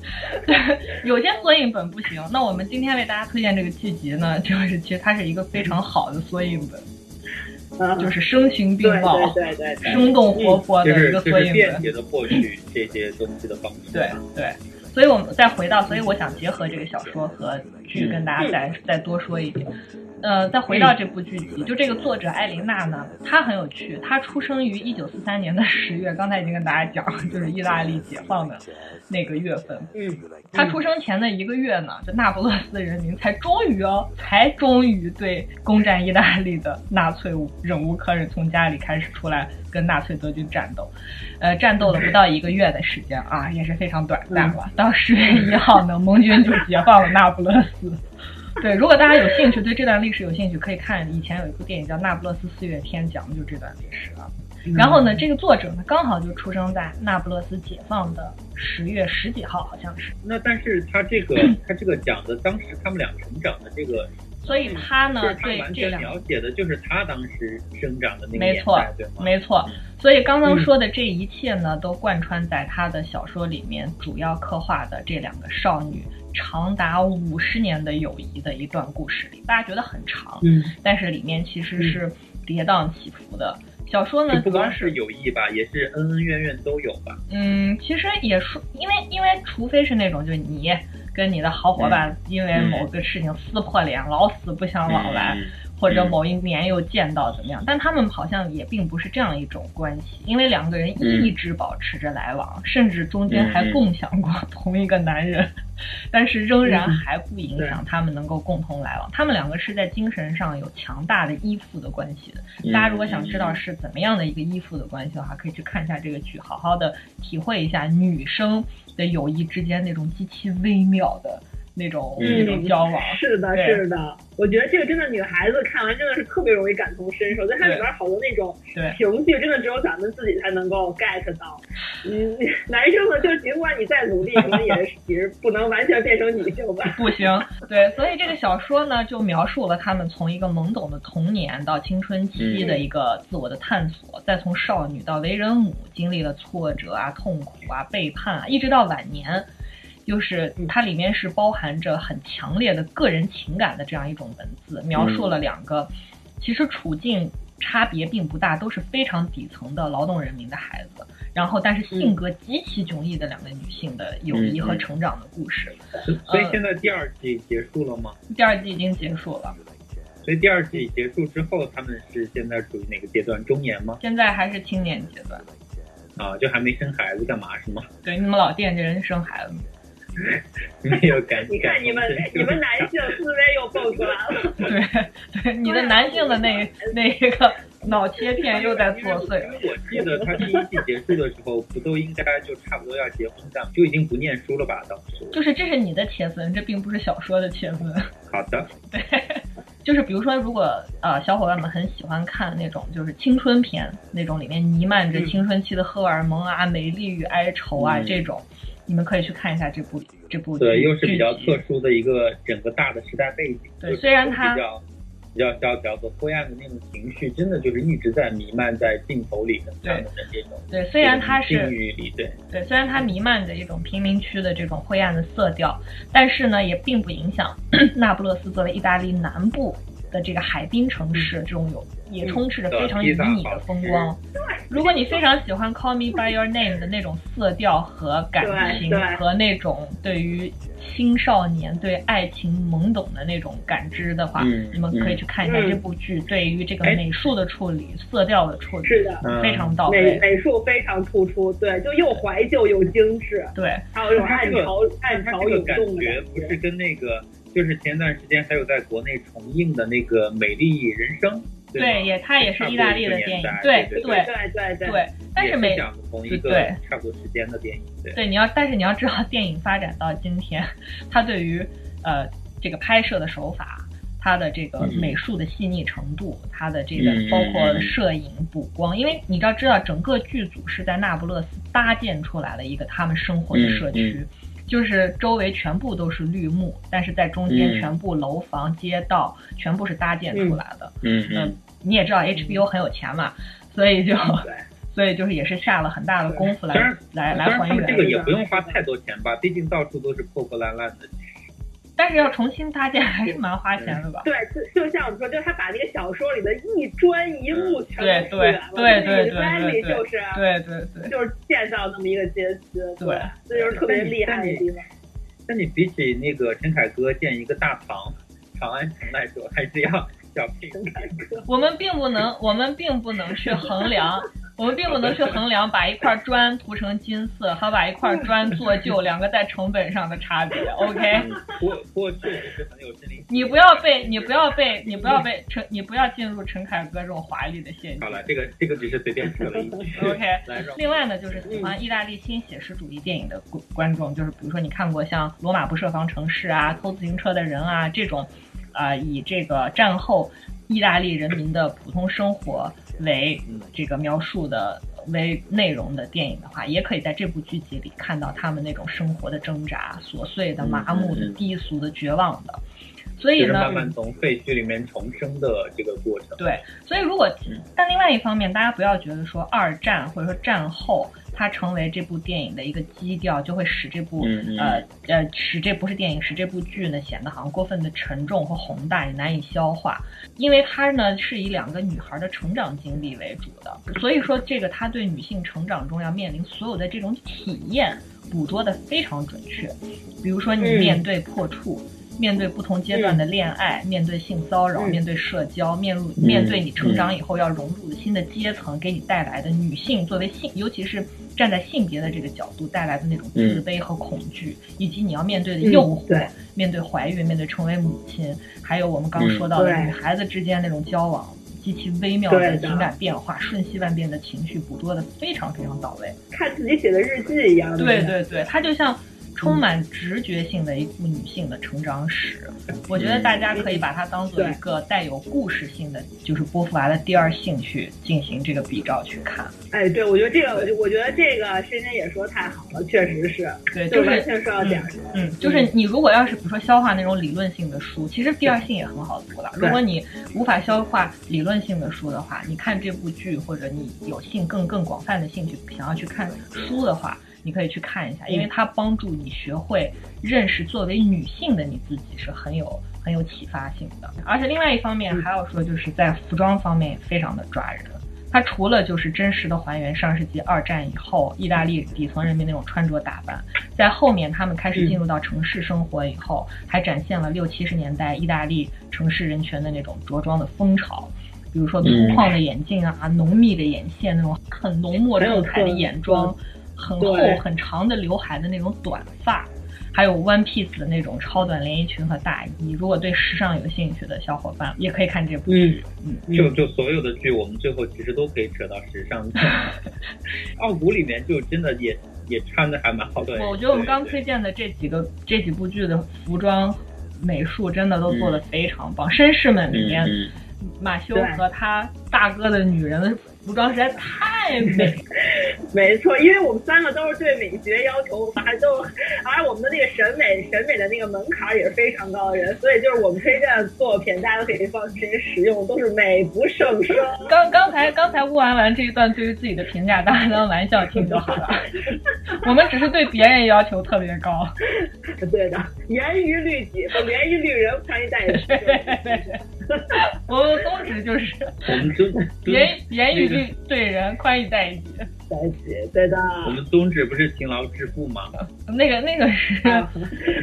有些缩印本不行，那我们今天为大家推荐这个剧集呢，就是其实它是一个非常好的缩印本，就是声情并茂、
对对对，
生动活泼的一个缩印本，
便捷的获取这些东西的方式。
对对，所以我们再回到，所以我想结合这个小说和剧，跟大家再再多说一点。呃，再回到这部剧集，就这个作者艾琳娜呢，她很有趣。她出生于一九四三年的十月，刚才已经跟大家讲了，就是意大利解放的那个月份。
嗯，
她出生前的一个月呢，就那不勒斯人民才终于哦，才终于对攻占意大利的纳粹忍无可忍，从家里开始出来跟纳粹德军战斗。呃，战斗了不到一个月的时间啊，也是非常短暂了。到十月一号呢，盟军就解放了那不勒斯。对，如果大家有兴趣，对这段历史有兴趣，可以看以前有一部电影叫《那不勒斯四月天》，讲的就这段历史啊。然后呢，这个作者呢，刚好就出生在那不勒斯解放的十月十几号，好像是。
那但是他这个 他这个讲的当时他们俩成长的这个，
所以他呢，对这
两描写的就是他当时生长的那个
没错，没错。所以刚刚说的这一切呢，都贯穿在他的小说里面，主要刻画的这两个少女。长达五十年的友谊的一段故事里，大家觉得很长，
嗯，
但是里面其实是跌宕起伏的。小说呢，
不光是友谊吧，也是恩恩怨怨都有吧。
嗯，其实也说，因为因为除非是那种，就是你跟你的好伙伴因为某个事情撕破脸，老死不相往来。或者某一年又见到怎么样？但他们好像也并不是这样一种关系，因为两个人一直保持着来往，甚至中间还共享过 同一个男人，但是仍然还不影响他们能够共同来往。他们两个是在精神上有强大的依附的关系的。大家如果想知道是怎么样的一个依附的关系的话，可以去看一下这个剧，好好的体会一下女生的友谊之间那种极其微妙的。那种那种交往。
是的，是的，我觉得这个真的女孩子看完真的是特别容易感同身受，在它里边好多那种情绪，真的只有咱们自己才能够 get 到。嗯，男生呢，就尽管你再努力，可能也是也是不能完全变成女性吧。
不行，对，所以这个小说呢，就描述了他们从一个懵懂的童年到青春期的一个自我的探索，再从少女到为人母，经历了挫折啊、痛苦啊、背叛啊，一直到晚年。就是它里面是包含着很强烈的个人情感的这样一种文字，描述了两个其实处境差别并不大，都是非常底层的劳动人民的孩子，然后但是性格极其迥异的两个女性的友谊和成长的故事。
所以现在第二季结束了吗？
第二季已经结束了。
所以第二季结束之后，他们是现在处于哪个阶段？中年吗？
现在还是青年阶段。
啊，就还没生孩子，干嘛是吗？
对，你们老惦记人生孩子。
没有感
你看你们 你们男性思维又蹦出来了。对
对，你的男性的那那一个脑切片又在作祟。
因为我记得他第一季结束的时候，不都应该就差不多要结婚的，就已经不念书了吧？当时
就是这是你的切分，这并不是小说的切分。
好的。
对，就是比如说，如果呃小伙伴们很喜欢看那种就是青春片，那种里面弥漫着青春期的荷尔蒙啊、美丽与哀愁啊这种。你们可以去看一下这部这部
对，又是比较特殊的一个整个大的时代背景。
对，虽然它
比较比较萧条和灰暗的那种情绪，真的就是一直在弥漫在镜头里的这样的这种。
对，虽然它是
对
对，虽然它弥漫着一种贫民区的这种灰暗的色调，但是呢，也并不影响 那不勒斯作为意大利南部的这个海滨城市，这种有也充斥着非常旖旎的风光。如果你非常喜欢《Call Me by Your Name》的那种色调和感情，和那种对于青少年对爱情懵懂的那种感知的话，你们可以去看一下这部剧。对于这个美术的处理、色调的处理，
是的，
非常到位。
美美术非常突出，对，就又怀旧又精致。
对，
还有一种暗潮暗潮涌动
的感觉，不是跟那个。就是前段时间还有在国内重映的那个《美丽人生》，
对，也它也是意大利的电影，
对
对
对对
对对。但是美
讲同一个差不多时间的电影，
对，你要但是你要知道，电影发展到今天，它对于呃这个拍摄的手法，它的这个美术的细腻程度，它的这个包括摄影、补光，因为你要知道，整个剧组是在那不勒斯搭建出来了一个他们生活的社区。就是周围全部都是绿幕，但是在中间全部楼房、街道全部是搭建出来的。
嗯嗯，
你也知道 HBO 很有钱嘛，所以就，所以就是也是下了很大的功夫来来来还原。
这个也不用花太多钱吧，毕竟到处都是破破烂烂的。
但是要重新搭建还是蛮花钱的吧？
对，就就像我们说，就是他把那个小说里的一砖一木全
部复原了，对对对
对对，就是
对对对，
就是建造那么一个街区，对，这就是特别厉害的地方。
那你比起那个陈凯歌建一个大唐长安城来说，还是要小平陈凯歌。
我们并不能，我们并不能去衡量。我们并不能去衡量把一块砖涂成金色和把一块砖做旧两个在成本上的差别。OK。
过过去是很有。
你不要被你不要被你不要被陈你不要进入陈凯歌这种华丽的陷阱。
好了，这个这个只是随便说的。
OK。另外呢，就是喜欢意大利新写实主义电影的观众，就是比如说你看过像《罗马不设防城市》啊，《偷自行车的人》啊这种，啊以这个战后意大利人民的普通生活。为这个描述的为内容的电影的话，也可以在这部剧集里看到他们那种生活的挣扎、琐碎的、麻木的、低俗的、绝望的。所以呢，
慢慢从废墟里面重生的这个过程。
对，所以如果但另外一方面，大家不要觉得说二战或者说战后。它成为这部电影的一个基调，就会使这部呃呃使这不是电影，使这部剧呢显得好像过分的沉重和宏大，也难以消化。因为它呢是以两个女孩的成长经历为主的，所以说这个它对女性成长中要面临所有的这种体验捕捉的非常准确。比如说你面对破处。面对不同阶段的恋爱，面对性骚扰，面对社交，面入面对你成长以后要融入的新的阶层，给你带来的女性作为性，尤其是站在性别的这个角度带来的那种自卑和恐惧，以及你要面对的诱惑，面对怀孕，面对成为母亲，还有我们刚说到的女孩子之间那种交往极其微妙的情感变化，瞬息万变的情绪捕捉的非常非常到位，
看自己写的日记一样。
对对对，它就像。充满直觉性的一部女性的成长史，我觉得大家可以把它当做一个带有故事性的，就是波伏娃的第二性去进行这个比照去看。
哎，对，我觉得这个，我我觉得这个深深也说太好了，确实是，
对，就是
完全说到点上。
嗯，就是你如果要是比如说消化那种理论性的书，其实第二性也很好读了。如果你无法消化理论性的书的话，你看这部剧或者你有兴更更广泛的兴趣想要去看书的话。你可以去看一下，因为它帮助你学会认识作为女性的你自己是很有很有启发性的。而且另外一方面还要说，就是在服装方面也非常的抓人。它除了就是真实的还原上世纪二战以后意大利底层人民那种穿着打扮，在后面他们开始进入到城市生活以后，还展现了六七十年代意大利城市人群的那种着装的风潮，比如说粗犷的眼镜啊，浓密的眼线，那种很浓墨重彩的眼妆。很厚很长的刘海的那种短发，还有 one piece 的那种超短连衣裙和大衣。如果对时尚有兴趣的小伙伴，也可以看这部剧。
嗯，就就所有的剧，我们最后其实都可以扯到时尚。奥古里面就真的也也穿的还蛮好的。
我觉得我们刚推荐的这几个这几部剧的服装美术真的都做的非常棒。绅士们里面，马修和他大哥的女人的。服装实在太美，
没错，因为我们三个都是对美学要求，反正都，而我们的那个审美审美的那个门槛也是非常高的人，所以就是我们推荐的作品，大家都可以放心使用，都是美不胜收。
刚刚才刚才乌完完这一段对于自己的评价，大家当玩笑听就好了。我们只是对别人要求特别高。
对的，严于律己，不严于律人，穿衣戴对。
我们宗旨就是
我们宗
言言语对对人，宽以待己。
在一起，对的。
我们宗旨不是勤劳致富吗？
那个那个是，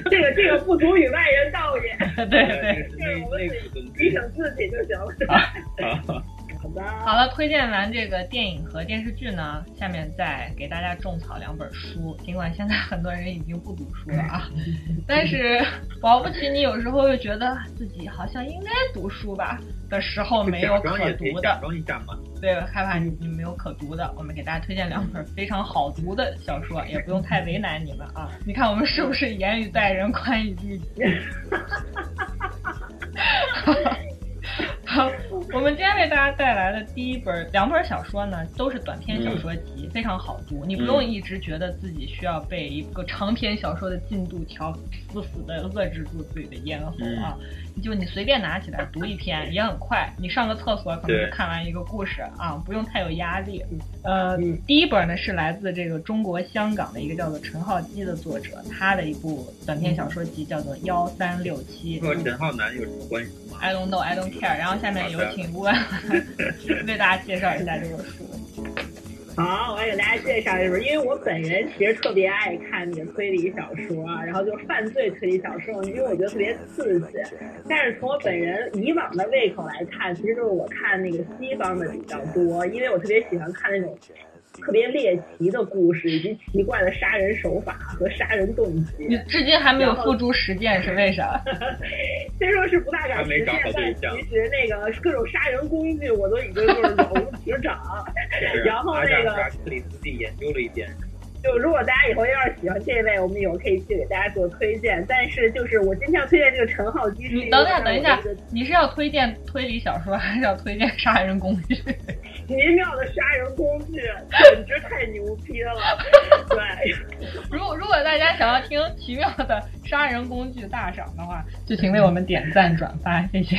这个这个不足与外人道也。
对对，
这个我们自己提醒自己就行了。好的，
好了，推荐完这个电影和电视剧呢，下面再给大家种草两本书。尽管现在很多人已经不读书了啊，但是保不齐你有时候又觉得自己好像应该读书吧的时候没有可读的。
假装一下嘛。
对，害怕你你没有可读的，我们给大家推荐两本非常好读的小说，也不用太为难你们啊。你看我们是不是严于待人，宽以律己？好，我们今天为大家带来的第一本两本小说呢，都是短篇小说集，非常好读。你不用一直觉得自己需要被一个长篇小说的进度条死死的遏制住自己的咽喉啊。就你随便拿起来读一篇也很快，你上个厕所可能就看完一个故事啊，不用太有压力。呃，第一本呢是来自这个中国香港的一个叫做陈浩基的作者，他的一部短篇小说集叫做幺三六七。
和陈浩南有什么关系吗
？I don't know, I don't care。然后下面有请吴文 为大家介绍一下这本书。
好，我来给大家介绍一本，因为我本人其实特别爱看那个推理小说，然后就是犯罪推理小说，因为我觉得特别刺激。但是从我本人以往的胃口来看，其实就是我看那个西方的比较多，因为我特别喜欢看那种。特别猎奇的故事，以及奇怪的杀人手法和杀人动机。
你至今还没有付诸实践，是为啥？
虽说是不大敢实践，但其实那个各种杀人工具我都已经就是了如指掌。然后那个
克里斯蒂研究了一遍。
就如果大家以后要是喜欢这一位，我们以后可以去给大家做推荐。但是就是我今天要推荐这个陈浩基，
你等下等一下，你是要推荐推理小说，还是要推荐杀人工具？
奇妙的杀人工具，简直太牛逼了！对，
如果如果大家想要听奇妙的杀人工具大赏的话，就请为我们点赞转发，谢谢。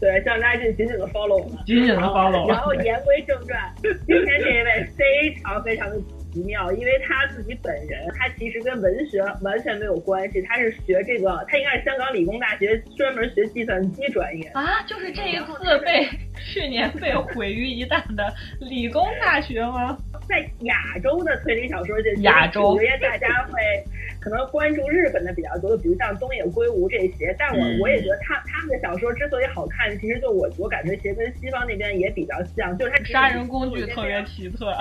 对，希望大家紧紧的 follow 我们，
紧紧的 follow。
然后言归正传，今天这一位非常非常的。奇妙，因为他自己本人，他其实跟文学完全没有关系，他是学这个，他应该是香港理工大学专门学计算机专业
啊，就是这一次被去年被毁于一旦的理工大学吗？
在亚洲的推理小说界，
亚洲，
因为大家会可能关注日本的比较多，比如像东野圭吾这些，但我我也觉得他他们的小说之所以好看，其实就我我感觉其实跟西方那边也比较像，就是他
杀人工具特别奇特。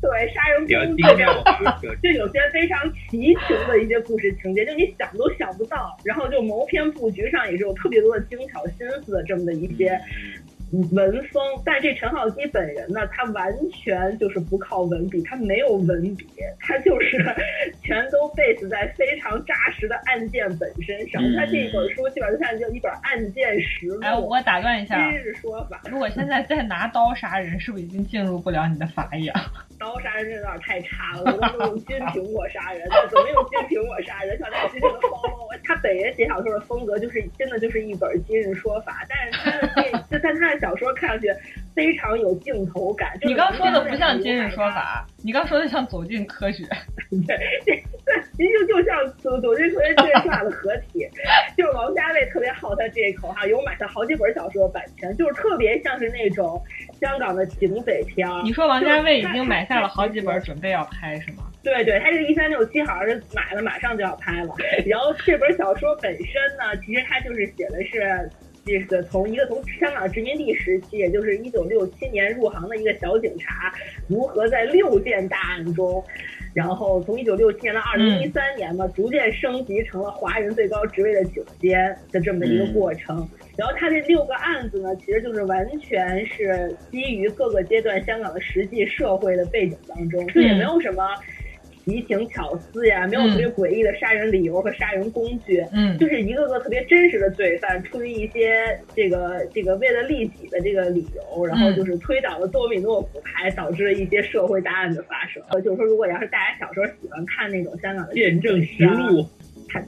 对，杀人工具就有些非常奇情的一些故事情节，就你想都想不到。然后就谋篇布局上也是有特别多的精巧心思的这么的一些。文风，但这陈浩基本人呢，他完全就是不靠文笔，他没有文笔，他就是 全都 base 在非常扎实的案件本身上。他这本书基本上就一本案件实录。
哎，我打断一下，
今日说法。
如果现在再拿刀杀人，是不是已经进入不了你的法眼？
刀杀人有点太差了，我都用金苹果杀人，怎么用金苹果杀人？小家直接的 follow 我。他本人写小说的风格就是真的就是一本今日说法，但是他的这就在他的。小说看上去非常有镜头感。
你刚说的不像今日说法，你刚说的像走进科学。
对，对，其实就像走走进科学这俩的合体。就是王家卫特别好他这一口哈，有买他好几本小说的版权，就是特别像是那种香港的警匪片。
你说王家卫已经买下了好几本，准备要拍是吗？
对对，他这个一三六七好像是买了，马上就要拍了。然后这本小说本身呢，其实它就是写的是。这个从一个从香港殖民地时期，也就是一九六七年入行的一个小警察，如何在六件大案中，然后从一九六七年到二零一三年嘛，逐渐升级成了华人最高职位的警监的这么一个过程。然后他这六个案子呢，其实就是完全是基于各个阶段香港的实际社会的背景当中，就也没有什么。奇情巧思呀，没有特别诡异的杀人理由和杀人工具，
嗯，
就是一个个特别真实的罪犯，出于一些这个这个为了利己的这个理由，然后就是推倒了多米诺骨牌，导致了一些社会大案的发生。就是说，如果要是大家小时候喜欢看那种香港的
见证实录，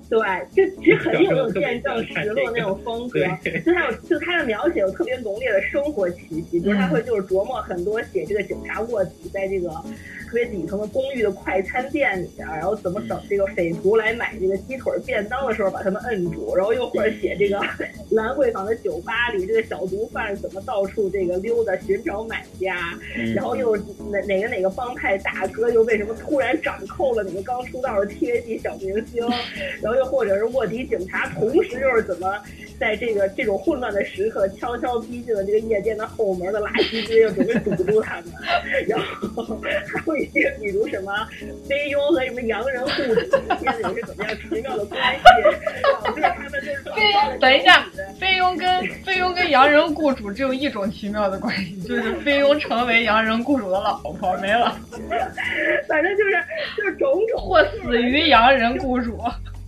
对，就其实肯定有那种见证实录那种风格，就他有就他的描写有特别浓烈的生活气息，就是他会就是琢磨很多写这个警察卧底在这个。特别底层的公寓的快餐店里啊，然后怎么等这个匪徒来买这个鸡腿便当的时候把他们摁住，然后又或者写这个兰桂坊的酒吧里这个小毒贩怎么到处这个溜达寻找买家，然后又哪哪个哪个帮派大哥又为什么突然掌控了哪个刚出道的 TVB 小明星，然后又或者是卧底警察，同时又是怎么在这个这种混乱的时刻悄悄逼近了这个夜店的后门的垃圾堆，又准备堵住他们，然后还有一些比如什么菲佣和什么洋人雇主之间有些怎么样奇妙的关系，导致他们就是
菲佣。等一下，菲佣跟菲佣跟洋人雇主只有一种奇妙的关系，就是菲佣成为洋人雇主的老婆，没了。
反正就是就是种种
或死于洋人雇主。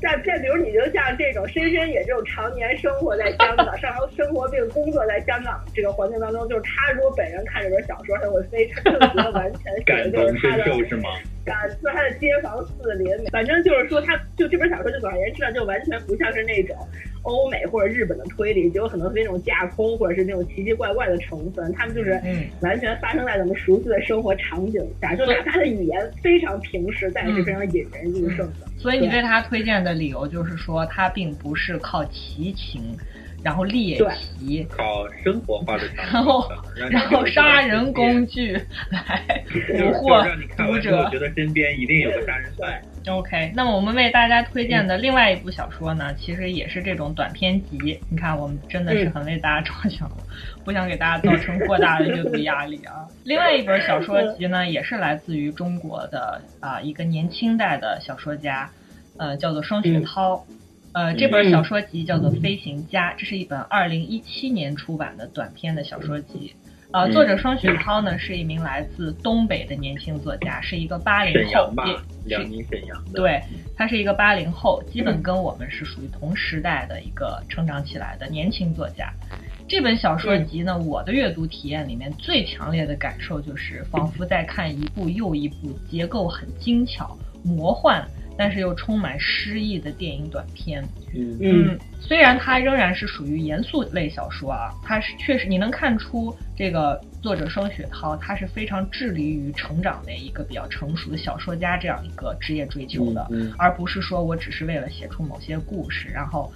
像这，比如你就像这种深深也就常年生活在香港、上生活并工作在香港这个环境当中，就是他如果本人看这本小说，他会非常 觉得完全
感
同
身受是吗？
感受他的街坊四邻，反正就是说，他就这本小说就总而言之呢，就完全不像是那种欧美或者日本的推理，就有很多那种架空或者是那种奇奇怪怪的成分，他们就是完全发生在咱们熟悉的生活场景下，就他的语言非常平实，但是非常引人入胜的。
所以你对他推荐的理由就是说，他并不是靠奇情，然后猎奇，
靠生活化的，
然后然后杀人工具来捕获读者。
我觉得身边一定有个杀人犯。
OK，那么我们为大家推荐的另外一部小说呢，其实也是这种短篇集。你看，我们真的是很为大家着想了，不想给大家造成过大的阅读压力啊。另外一本小说集呢，也是来自于中国的啊一个年轻代的小说家，呃，叫做双雪涛。呃，这本小说集叫做《飞行家》，这是一本二零一七年出版的短篇的小说集。呃，作者双雪涛呢是一名来自东北的年轻作家，是一个八零后，
辽宁沈阳的。
对，他是一个八零后，基本跟我们是属于同时代的一个成长起来的年轻作家。这本小说集呢，我的阅读体验里面最强烈的感受就是，仿佛在看一部又一部结构很精巧、魔幻。但是又充满诗意的电影短片，
嗯。嗯，
虽然它仍然是属于严肃类小说啊，它是确实你能看出这个作者双雪涛他是非常致力于成长的一个比较成熟的小说家这样一个职业追求的，而不是说我只是为了写出某些故事，然后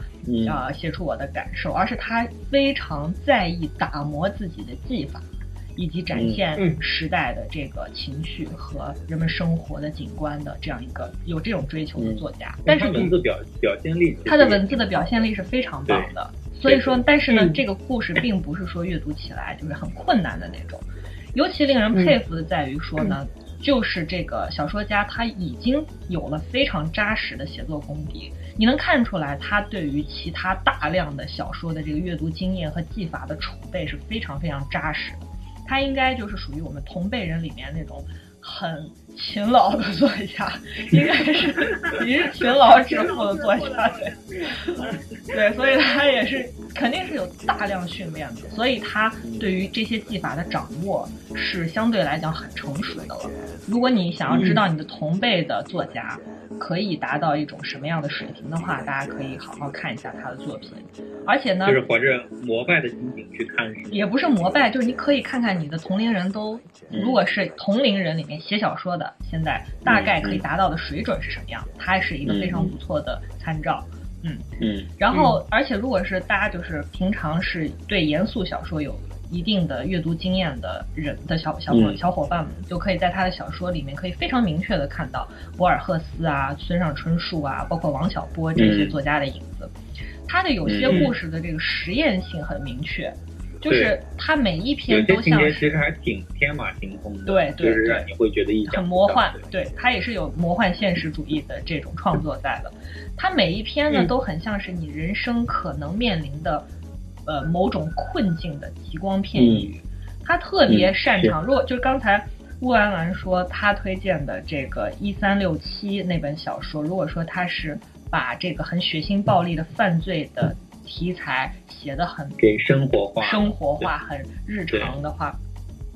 啊写出我的感受，而是他非常在意打磨自己的技法。以及展现时代的这个情绪和人们生活的景观的这样一个有这种追求的作家，但是
文字表表现力，
他的文字的表现力是非常棒的。所以说，但是呢，这个故事并不是说阅读起来就是很困难的那种。尤其令人佩服的在于说呢，就是这个小说家他已经有了非常扎实的写作功底，你能看出来他对于其他大量的小说的这个阅读经验和技法的储备是非常非常扎实的。他应该就是属于我们同辈人里面那种很勤劳的作家，应该是你是勤劳致富的作家，对，对，所以他也是肯定是有大量训练的，所以他对于这些技法的掌握是相对来讲很成熟的了。如果你想要知道你的同辈的作家。可以达到一种什么样的水平的话，大家可以好好看一下他的作品。而且呢，
就是怀着膜拜的心情去看，
也不是膜拜，就是你可以看看你的同龄人都，如果是同龄人里面写小说的，现在大概可以达到的水准是什么样，它是一个非常不错的参照。嗯
嗯。
然后，而且如果是大家就是平常是对严肃小说有。一定的阅读经验的人的小小伙小伙伴们，就可以在他的小说里面可以非常明确的看到博尔赫斯啊、村上春树啊，包括王小波这些作家的影子。他的有些故事的这个实验性很明确，就是他每一篇都像
其实还挺天马行空的，
对对对，
你会觉得
很魔幻。对他也是有魔幻现实主义的这种创作在的。他每一篇呢都很像是你人生可能面临的。呃，某种困境的极光片语，他特别擅长。如果就是刚才乌兰兰说他推荐的这个一三六七那本小说，如果说他是把这个很血腥暴力的犯罪的题材写的很
给生活化、
生活化很日常的话，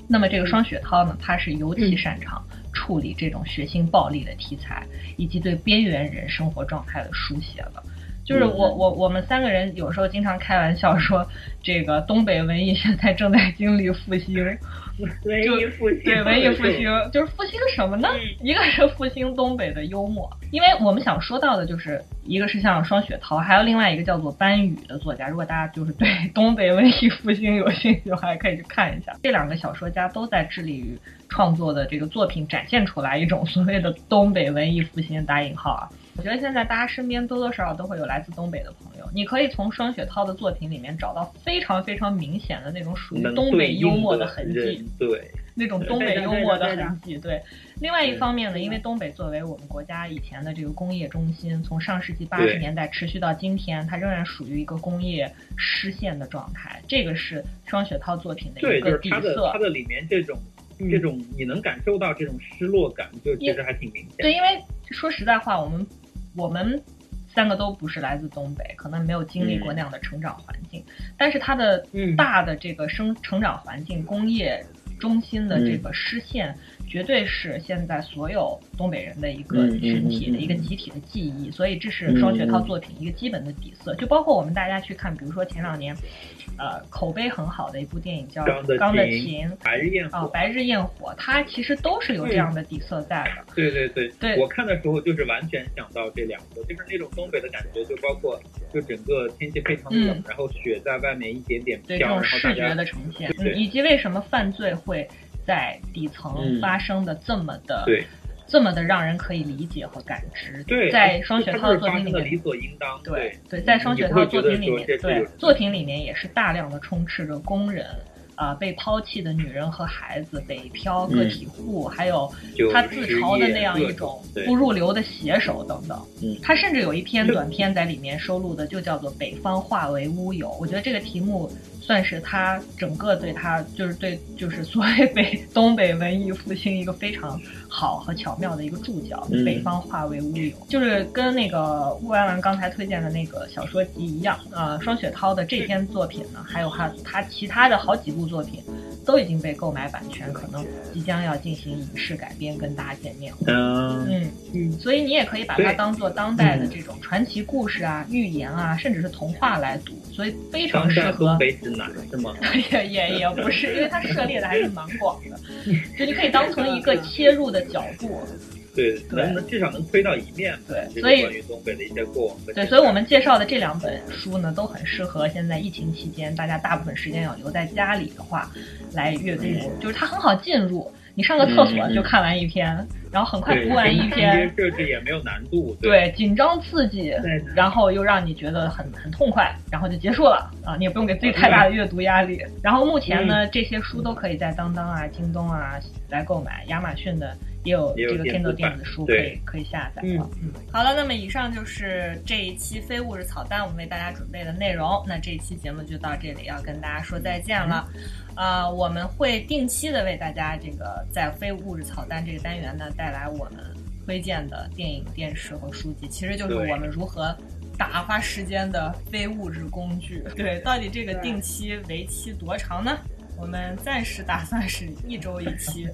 那么这个双雪涛呢，他是尤其擅长处理这种血腥暴力的题材，以及对边缘人生活状态的书写了。就是我我我们三个人有时候经常开玩笑说，这个东北文艺现在正在经历复兴。
文艺复兴，
对文艺复兴就是复兴什么呢？一个是复兴东北的幽默，因为我们想说到的就是一个是像双雪涛，还有另外一个叫做班宇的作家。如果大家就是对 东北文艺复兴有兴趣的话，可以去看一下。这两个小说家都在致力于创作的这个作品，展现出来一种所谓的东北文艺复兴（打引号啊）。我觉得现在大家身边多多少少都会有来自东北的朋友，你可以从双雪涛的作品里面找到非常非常明显的那种属于东北幽默的痕迹，
对，
那种东北幽默的痕迹。对，另外一方面呢，因为东北作为我们国家以前的这个工业中心，从上世纪八十年代持续到今天，它仍然属于一个工业失陷的状态，这个是双雪涛作品的一个底
色。它的里面这种。这种你能感受到这种失落感，就其实还挺明显。
对，因为说实在话，我们我们三个都不是来自东北，可能没有经历过那样的成长环境。但是它的大的这个生成长环境，工业中心的这个失陷。绝对是现在所有东北人的一个群体的一个集体的记忆，所以这是双雪涛作品一个基本的底色。就包括我们大家去看，比如说前两年，呃，口碑很好的一部电影叫《钢的琴》，
白日焰火
啊，白日焰火，它其实都是有这样的底色在的。
对对对。对，我看的时候就是完全想到这两个，就是那种东北的感觉，就包括就整个天气非常冷，然后雪在外面一点点飘，
这种视觉的呈现，以及为什么犯罪会。在底层发生的这么的，这么的让人可以理解和感知。
对，
在双雪涛的作品里面，
理所应当。
对对，在双雪涛作品里面，对作品里面也是大量的充斥着工人啊，被抛弃的女人和孩子，北漂个体户，还有他自嘲的那样一种不入流的写手等等。嗯，他甚至有一篇 短篇在里面收录的，就叫做《北方化为乌有》。我觉得这个题目。算是他整个对他就是对就是所谓北东北文艺复兴一个非常好和巧妙的一个注脚，北方化为乌有，就是跟那个乌安兰刚才推荐的那个小说集一样呃。双雪涛的这篇作品呢，还有他他其他的好几部作品，都已经被购买版权，可能即将要进行影视改编，跟大家见面。
嗯
嗯嗯，所以你也可以把它当做当代的这种传奇故事啊、寓言啊，甚至是童话来读，所以非常适合。
难是吗？
也也也不是，因为它涉猎的还是蛮广的，就你可以当成一个切入的角度。
对，能能至少能推到一面。
对，所以
关于东北的一些过往。
对，所以我们介绍的这两本书呢，都很适合现在疫情期间大家大部分时间要留在家里的话来阅读，就是它很好进入。你上个厕所就看完一篇，然后很快读完一篇，
设置也没有难度。
对，紧张刺激，然后又让你觉得很很痛快，然后就结束了啊！你也不用给自己太大的阅读压力。然后目前呢，这些书都可以在当当啊、京东啊来购买，亚马逊的也有这个 Kindle 电子书可以可以下载了。嗯，好了，那么以上就是这一期非物质草单我们为大家准备的内容。那这一期节目就到这里，要跟大家说再见了。啊，我们会定期的为大家这个在非物质草单这个单元呢带来我们推荐的电影、电视和书籍，其实就是我们如何打发时间的非物质工具。对，到底这个定期为期多长呢？我们暂时打算是一周一期，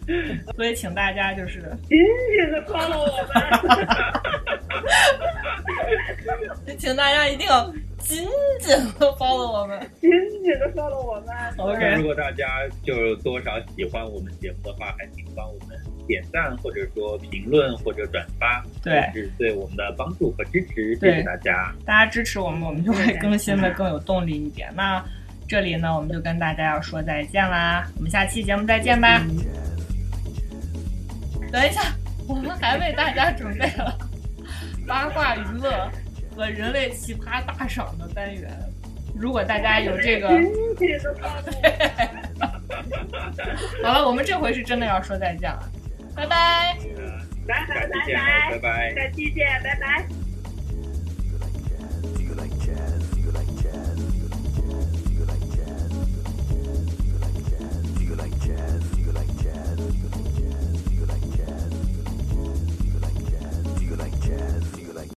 所以请大家就是
紧紧的 follow 我们，
就请大家一定要。紧紧的 follow 我们，
紧紧的 follow 我们。
OK，
如果大家就多少喜欢我们节目的话，还请帮我们点赞，或者说评论，或者转发，
对，
是对我们的帮助和支持。谢谢大家，
大家支持我们，我们就会更新的更有动力一点。那这里呢，我们就跟大家要说再见啦，我们下期节目再见吧。等一下，我们还为大家准备了八卦娱乐。和人类奇葩大赏的单元，如果大家有这个，好了，我们这回是真的要说再见了，拜拜，
拜拜拜拜，
拜拜，
下期见，拜拜。